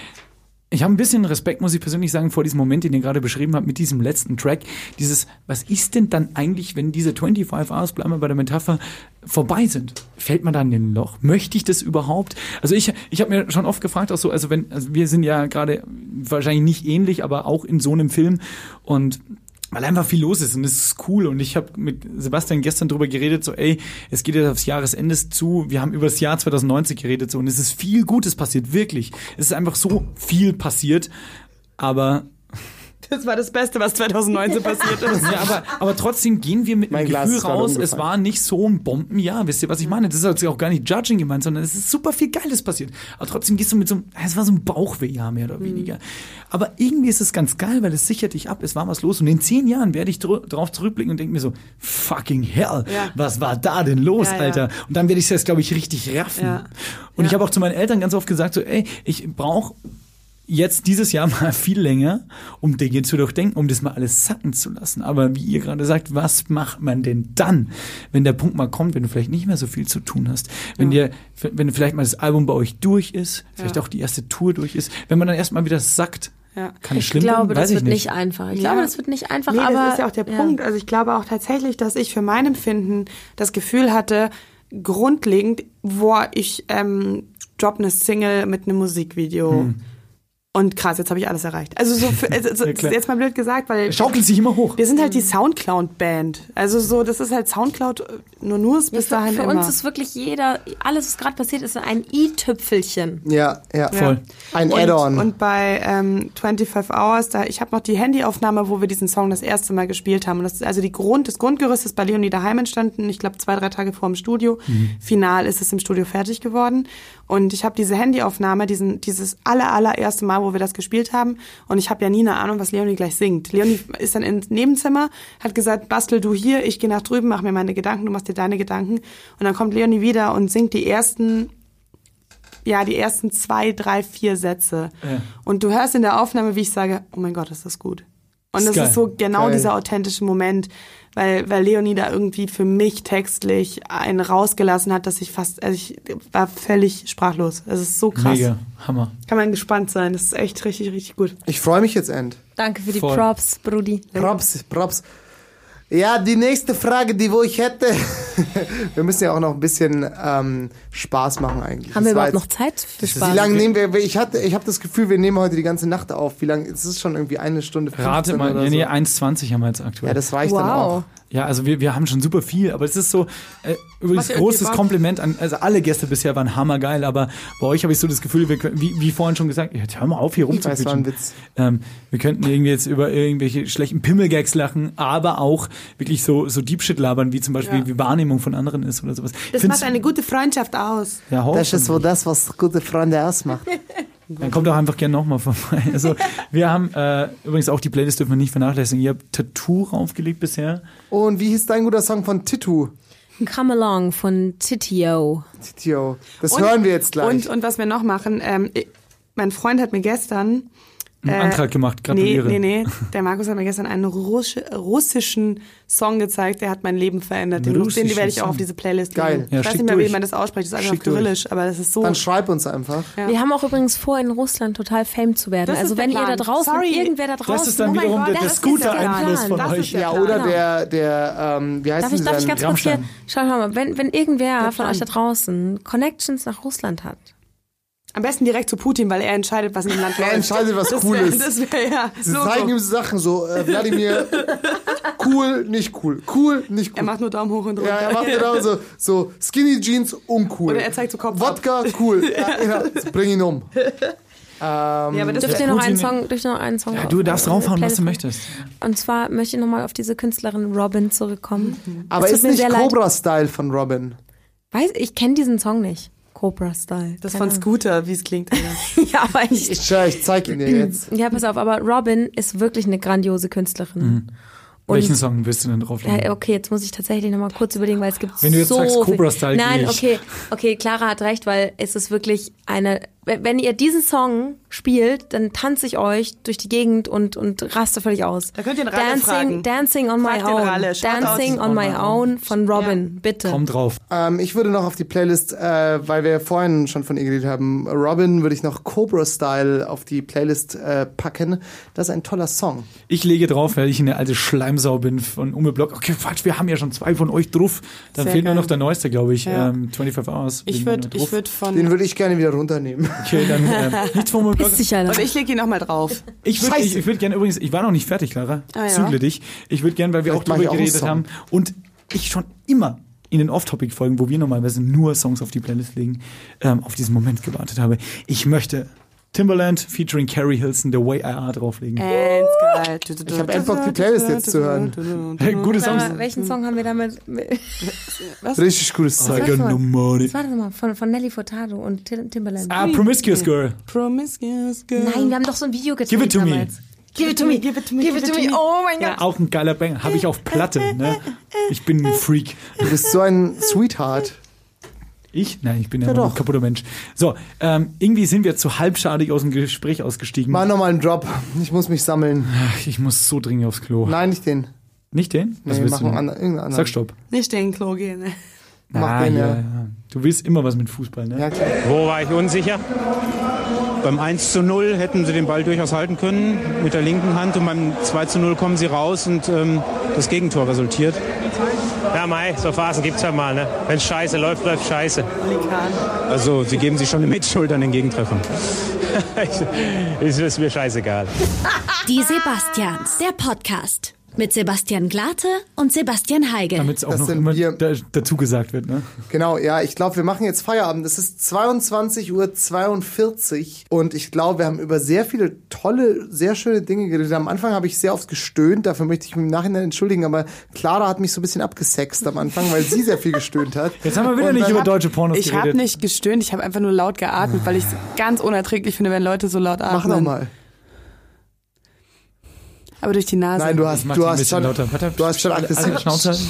ich habe ein bisschen Respekt, muss ich persönlich sagen, vor diesem Moment, den ihr gerade beschrieben habt, mit diesem letzten Track. Dieses, was ist denn dann eigentlich, wenn diese 25 Hours, bleiben wir bei der Metapher, vorbei sind? Fällt man da in den Loch? Möchte ich das überhaupt? Also ich, ich habe mir schon oft gefragt, auch so, also wenn, also wir sind ja gerade wahrscheinlich nicht ähnlich, aber auch in so einem Film und weil einfach viel los ist und es ist cool. Und ich habe mit Sebastian gestern drüber geredet, so ey, es geht jetzt aufs Jahresende zu, wir haben über das Jahr 2090 geredet so. Und es ist viel Gutes passiert, wirklich. Es ist einfach so viel passiert, aber Das war das Beste, was 2019 passiert ist. ja, aber, aber trotzdem gehen wir mit Mein dem Glas Gefühl raus, es war nicht so ein Bombenjahr, wisst ihr, was ich meine? Das ist auch gar nicht Judging gemeint, sondern es ist super viel Geiles passiert. Aber trotzdem gehst du mit so einem, es war so ein Bauchwehjahr mehr oder weniger. Aber irgendwie ist es ganz geil, weil es sichert dich ab, es war was los. Und in zehn Jahren werde ich dr drauf zurückblicken und denke mir so, fucking hell, Ja. was war da denn los, Ja, ja. Alter? Und dann werde ich es jetzt, glaube ich, richtig raffen. Ja. Und ich Ja. habe auch zu meinen Eltern ganz oft gesagt, so, ey, ich brauche jetzt dieses Jahr mal viel länger, um Dinge zu durchdenken, um das mal alles sacken zu lassen. Aber wie ihr gerade sagt, was macht man denn dann, wenn der Punkt mal kommt, wenn du vielleicht nicht mehr so viel zu tun hast, wenn dir, wenn vielleicht mal das Album bei euch durch ist, vielleicht Ja. auch die erste Tour durch ist, wenn man dann erstmal wieder sackt, Ja. kann es Ich schlimm glaube, das wird nicht. nicht einfach. Ich Ja. glaube, das wird nicht einfach, nee, aber. das ist ja auch der Punkt. Also ich glaube auch tatsächlich, dass ich für mein Empfinden das Gefühl hatte, grundlegend, wo ich ähm, drop eine Single mit einem Musikvideo. Und krass, jetzt habe ich alles erreicht. Also so, für, also, Ja, jetzt mal blöd gesagt, weil Schaukelt sich immer hoch. wir sind halt die Soundcloud-Band. Also so, das ist halt Soundcloud, äh, nur nur bis Für, dahin für immer. uns ist wirklich jeder, alles, was gerade passiert, ist ein i-Tüpfelchen. Ja, ja. Voll. Ein Add-on. Und bei ähm, 25 Hours, da ich habe noch die Handyaufnahme, wo wir diesen Song das erste Mal gespielt haben. Und das ist also die Grund, das Grundgerüst ist bei Leonie daheim entstanden. Ich glaube zwei, drei Tage vor dem Studio. Final ist es im Studio fertig geworden. Und ich habe diese Handyaufnahme, diesen, dieses aller, allererste Mal, wo wir das gespielt haben. Und ich habe ja nie eine Ahnung, was Leonie gleich singt. Leonie ist dann ins Nebenzimmer, hat gesagt, bastel du hier, ich gehe nach drüben, mach mir meine Gedanken, du machst dir deine Gedanken. Und dann kommt Leonie wieder und singt die ersten ja, die ersten zwei, drei, vier Sätze. Ja. Und du hörst in der Aufnahme, wie ich sage, oh mein Gott, ist das gut. Und Ist das geil. ist so genau Geil. dieser authentische Moment, weil, weil Leonie da irgendwie für mich textlich einen rausgelassen hat, dass ich fast, also ich war völlig sprachlos. Es ist so krass. Mega, Hammer. Kann man gespannt sein. Das ist echt richtig, richtig gut. Ich freue mich jetzt end. Danke für die Voll. Props, Brudi. Props, Props. Ja, die nächste Frage, die wo ich hätte. wir müssen ja auch noch ein bisschen ähm, Spaß machen eigentlich. Haben wir Das war überhaupt noch Zeit für Wie Spaß? lange nehmen wir? Ich hatte, ich habe das Gefühl, wir nehmen heute die ganze Nacht auf. Wie lange? Es ist schon irgendwie eine Stunde 15 Rate mal, oder nee, nee, so. 1,20 haben wir jetzt aktuell. Ja, das reicht dann auch. Ja, also wir, wir haben schon super viel, aber es ist so, äh, übrigens großes? Kompliment an, also alle Gäste bisher waren hammergeil, aber bei euch habe ich so das Gefühl, wir können, wie, wie vorhin schon gesagt, jetzt hör mal auf hier weiß, war ein rumzuquitschen. Witz. Ähm, wir könnten irgendwie jetzt über irgendwelche schlechten Pimmelgags lachen, aber auch wirklich so, so Deep Shit labern, wie zum Beispiel Ja. wie Wahrnehmung von anderen ist oder sowas. Das Find's- macht eine gute Freundschaft aus. ja, Das ist so das, was gute Freunde ausmacht. Dann kommt doch einfach gerne nochmal vorbei. Also wir haben äh, übrigens auch die Playlist dürfen wir nicht vernachlässigen. Ihr habt Tattoo raufgelegt bisher. Und wie hieß dein guter Song von Titu? Come Along von Titio. Titio. Das Und- hören wir jetzt gleich. Und, und was wir noch machen, ähm, ich- mein Freund hat mir gestern Einen Äh, Antrag gemacht, Nee, gratuliere. nee, nee. Der Markus hat mir gestern einen Russche, russischen Song gezeigt, der hat mein Leben verändert. Den, den die werde ich auch auf diese Playlist Geil. legen. Ja, ich weiß nicht mehr, wie durch. man das ausspricht. Das ist einfach Schick durch. Kyrillisch, aber das ist so. Dann schreib uns einfach. Ja. Wir haben auch übrigens vor, in Russland total fame zu werden. Das also wenn ihr da draußen, Sorry. irgendwer da draußen... Das ist dann Oh mein wiederum Gott, der, das Scooter-Einfluss Plan. von Das euch. Ja, oder Genau. der, der, ähm, wie heißt Darf ich, denn darf ich ganz kurz hier, Rammstein. schau mal, wenn, wenn irgendwer von euch da draußen Connections nach Russland hat, Am besten direkt zu Putin, weil er entscheidet, was in dem Land Er läuft. entscheidet, was das cool wär, ist. Das wäre ja Sie Logo. zeigen ihm Sachen so, äh, Wladimir, cool, nicht cool, cool, nicht cool. Er macht nur Daumen hoch und runter. ja, er macht genau so, so Skinny Jeans, uncool. Oder er zeigt so Kopf Wodka, cool. Ja, ja, bring ihn um. Ähm, Ja, aber das dürft wär- ihr noch einen Putin- Song, dürft ihr noch einen Song Ja, du darfst auf- draufhauen, was du möchtest. Und zwar möchte ich nochmal auf diese Künstlerin Robin zurückkommen. aber Es tut ist nicht. Cobra-Style von Robin. Weiß, ich kenne diesen Song nicht. Cobra Style. Das von Scooter, wie es klingt. Ja, aber ich, Ich, ich zeig ihn dir jetzt. Ja, pass auf, aber Robin ist wirklich eine grandiose Künstlerin. Und Welchen Song willst du denn drauflegen? ja, okay, jetzt muss ich tatsächlich noch mal kurz überlegen, weil es gibt Wenn du jetzt so sagst, viel- Cobra-Style, Nein, okay, okay, Clara hat recht, weil es ist wirklich eine. Wenn ihr diesen Song spielt, dann tanze ich euch durch die Gegend und und raste völlig aus. Da könnt ihr einen Ralle Dancing, fragen. Dancing on my own. Ralle. Dancing on my own von Robin, bitte. Komm drauf. Ähm, ich würde noch auf die Playlist, äh, weil wir vorhin schon von ihr geredet haben, Robin würde ich noch Cobra Style auf die Playlist äh, packen. Das ist ein toller Song. Ich lege drauf, weil ich eine alte Schleimsau bin von Ume Block. Okay, Quatsch, wir haben ja schon zwei von euch drauf. Dann Sehr fehlt nur geil. noch der neueste, glaube ich. Ja. Ähm, 25 Hours. Ich würde wir ich würd von. Den würde ich gerne wieder runternehmen. Okay, dann äh, nichts Block. Piss dich, Alter. und ich leg ihn nochmal drauf. Ich würde ich, ich würd gerne übrigens, ich war noch nicht fertig, Clara. Ah, ja. Zügle dich. Ich würde gerne, weil wir Vielleicht auch drüber auch geredet haben und ich schon immer in den Off-Topic-Folgen, wo wir normalerweise nur Songs auf die Playlist legen, ähm, auf diesen Moment gewartet habe. Ich möchte Timberland featuring Carrie Hilson, The Way I Are drauflegen. Ends geil. Ich hab einfach die Playlist jetzt zu hören. Hey, gute Songs. Welchen Song haben wir damit? Richtig gutes Zeug. Money. Was war das nochmal? Von, von Nelly Furtado und Tim- Timberland. Ah, Promiscuous Girl. Promiscuous Girl. Nein, wir haben doch so ein Video gedreht Give it to me. damals. Give it to me. Give it to me. Give it to me. Oh mein Gott. Auch ein geiler Banger. Habe ich auf Platte, ne? Ich bin ein Freak. Du bist so ein Sweetheart. Ich? Nein, ich bin ja, Ja, nur ein doch. kaputter Mensch. So, ähm, irgendwie sind wir zu halbschadig aus dem Gespräch ausgestiegen. Mach nochmal einen Drop. Ich muss mich sammeln. Ach, ich muss so dringend aufs Klo. Nein, nicht den. Nicht den? Was Nee, willst mach du einen denn? anderen. Irgendeinen anderen. Sag Stopp. Nicht den Klo gehen. ne? Mach den, ja. Du willst immer was mit Fußball, ne? Ja, klar. Wo war ich unsicher? Beim 1 zu 0 hätten sie den Ball durchaus halten können mit der linken Hand und beim 2 zu 0 kommen sie raus und ähm, das Gegentor resultiert. Ja, Mai, so Phasen gibt's ja mal, ne? Wenn scheiße läuft, läuft scheiße. Also sie geben sich schon eine Mitschuld an den Gegentreffern. ist, ist mir scheißegal. Die Sebastians, der Podcast. Mit Sebastian Glate und Sebastian Heige. Damit es auch Das noch immer wir. da, dazu gesagt wird, ne? Genau, ja, ich glaube, wir machen jetzt Feierabend. Es ist 22.42 Uhr und ich glaube, wir haben über sehr viele tolle, sehr schöne Dinge geredet. Am Anfang habe ich sehr oft gestöhnt, dafür möchte ich mich im Nachhinein entschuldigen, aber Clara hat mich so ein bisschen abgesext am Anfang, weil sie sehr viel gestöhnt hat. Jetzt haben wir wieder Und nicht über hab- deutsche Pornos Ich habe geredet. nicht gestöhnt, ich habe einfach nur laut geatmet, weil ich es ganz unerträglich finde, wenn Leute so laut atmen. Mach nochmal. Aber durch die Nase. Nein, du hast, du hast bisschen schon, lauter. Warte, du hast schon alle- alle aggressiv. Schnauze.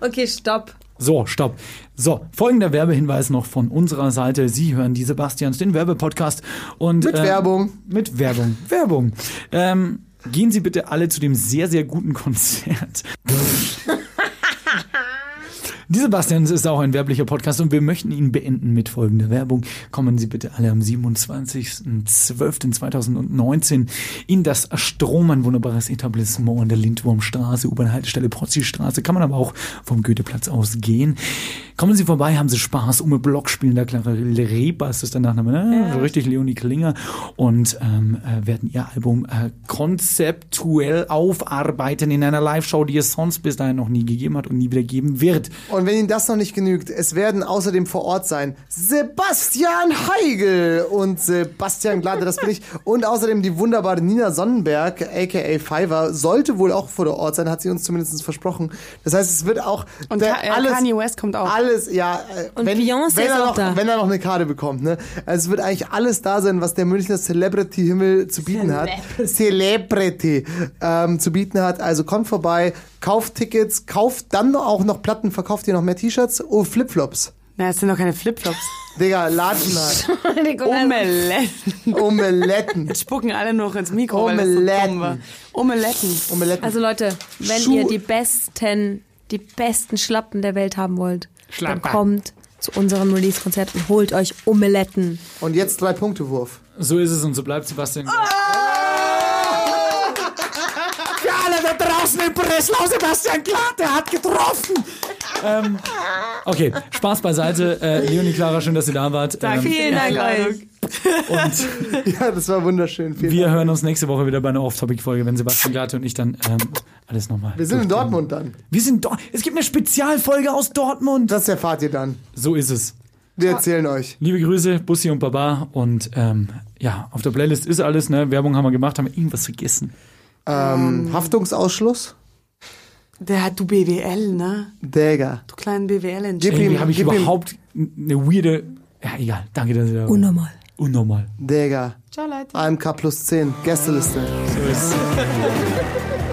Okay, stopp. So, stopp. So, folgender Werbehinweis noch von unserer Seite. Sie hören die Sebastians, den Werbepodcast. Und, Mit ähm, Werbung. Mit Werbung. Werbung. Ähm, gehen Sie bitte alle zu dem sehr, sehr guten Konzert. Die Sebastians ist auch ein werblicher Podcast und wir möchten ihn beenden mit folgender Werbung. Kommen Sie bitte alle am 27.12.2019 in das Strom, ein wunderbares Etablissement an der Lindwurmstraße, U-Bahn-Haltestelle Pozzi-Straße. Kann man aber auch vom Goetheplatz aus gehen. Kommen Sie vorbei, haben Sie Spaß. Ume Block spielen da Clara Rebas ist der Nachname, ne? So richtig Leonie Klinger und ähm, äh, werden ihr Album äh, konzeptuell aufarbeiten in einer Live-Show, die es sonst bis dahin noch nie gegeben hat und nie wieder geben wird. Und wenn Ihnen das noch nicht genügt, es werden außerdem vor Ort sein Sebastian Heigel und Sebastian Glade, das bin ich. Und außerdem die wunderbare Nina Sonnenberg, aka Fiverr, sollte wohl auch vor Ort sein, hat sie uns zumindest versprochen. Das heißt, es wird auch Und der- Ka- äh, Kanye West kommt auch. Alles, ja. äh, Und wenn, Beyoncé wenn ist er auch noch, da. Wenn er noch eine Karte bekommt, ne? Also es wird eigentlich alles da sein, was der Münchner Celebrity-Himmel zu bieten hat. Celebrity ähm, zu bieten hat. Also kommt vorbei, kauft Tickets, kauft dann auch noch Platten, verkauft ihr noch mehr T-Shirts? Oh, Flipflops. Na, es sind doch keine Flipflops. Digga, Latschen halt. Omeletten. Omeletten. Jetzt spucken alle noch ins Mikro, weil das so Omeletten. war. Omeletten. Omeletten. Also Leute, wenn Schuh- ihr die besten, die besten Schlappen der Welt haben wollt, dann kommt zu unserem Release-Konzert und holt euch Omeletten. Und jetzt drei Punkte Wurf. So ist es und so bleibt Sebastian. Für alle da draußen in Breslau, Sebastian Glate hat getroffen. Ähm, okay, Spaß beiseite. Äh, Leonie Clara, schön, dass ihr da wart. Ähm, Vielen Dank euch. und Ja, das war wunderschön. Vielen wir Dank. hören uns nächste Woche wieder bei einer Off-Topic-Folge, wenn Sebastian Glate und ich dann ähm, alles nochmal. Wir sind in Dortmund dann. Wir sind dort. Es gibt eine Spezialfolge aus Dortmund. Das erfahrt ihr dann. So ist es. Wir erzählen euch. Liebe Grüße, Bussi und Baba. Und ähm, ja, auf der Playlist ist alles, ne? Werbung haben wir gemacht, haben wir irgendwas vergessen. Ähm, Haftungsausschluss? Der hat du BWL, ne? Digga. Du kleinen BWL Gib ihm- Irgendwie habe ich gib ihm- überhaupt eine weirde Ja, egal. Danke, dass ihr da. Unnormal. Unnormal. Digga. Ciao, Leute. AMK plus 10. Gästeliste.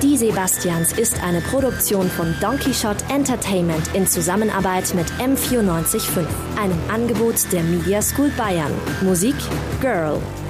Die Sebastians ist eine Produktion von Donkey Shot Entertainment in Zusammenarbeit mit M945, einem Angebot der Media School Bayern. Musik Girl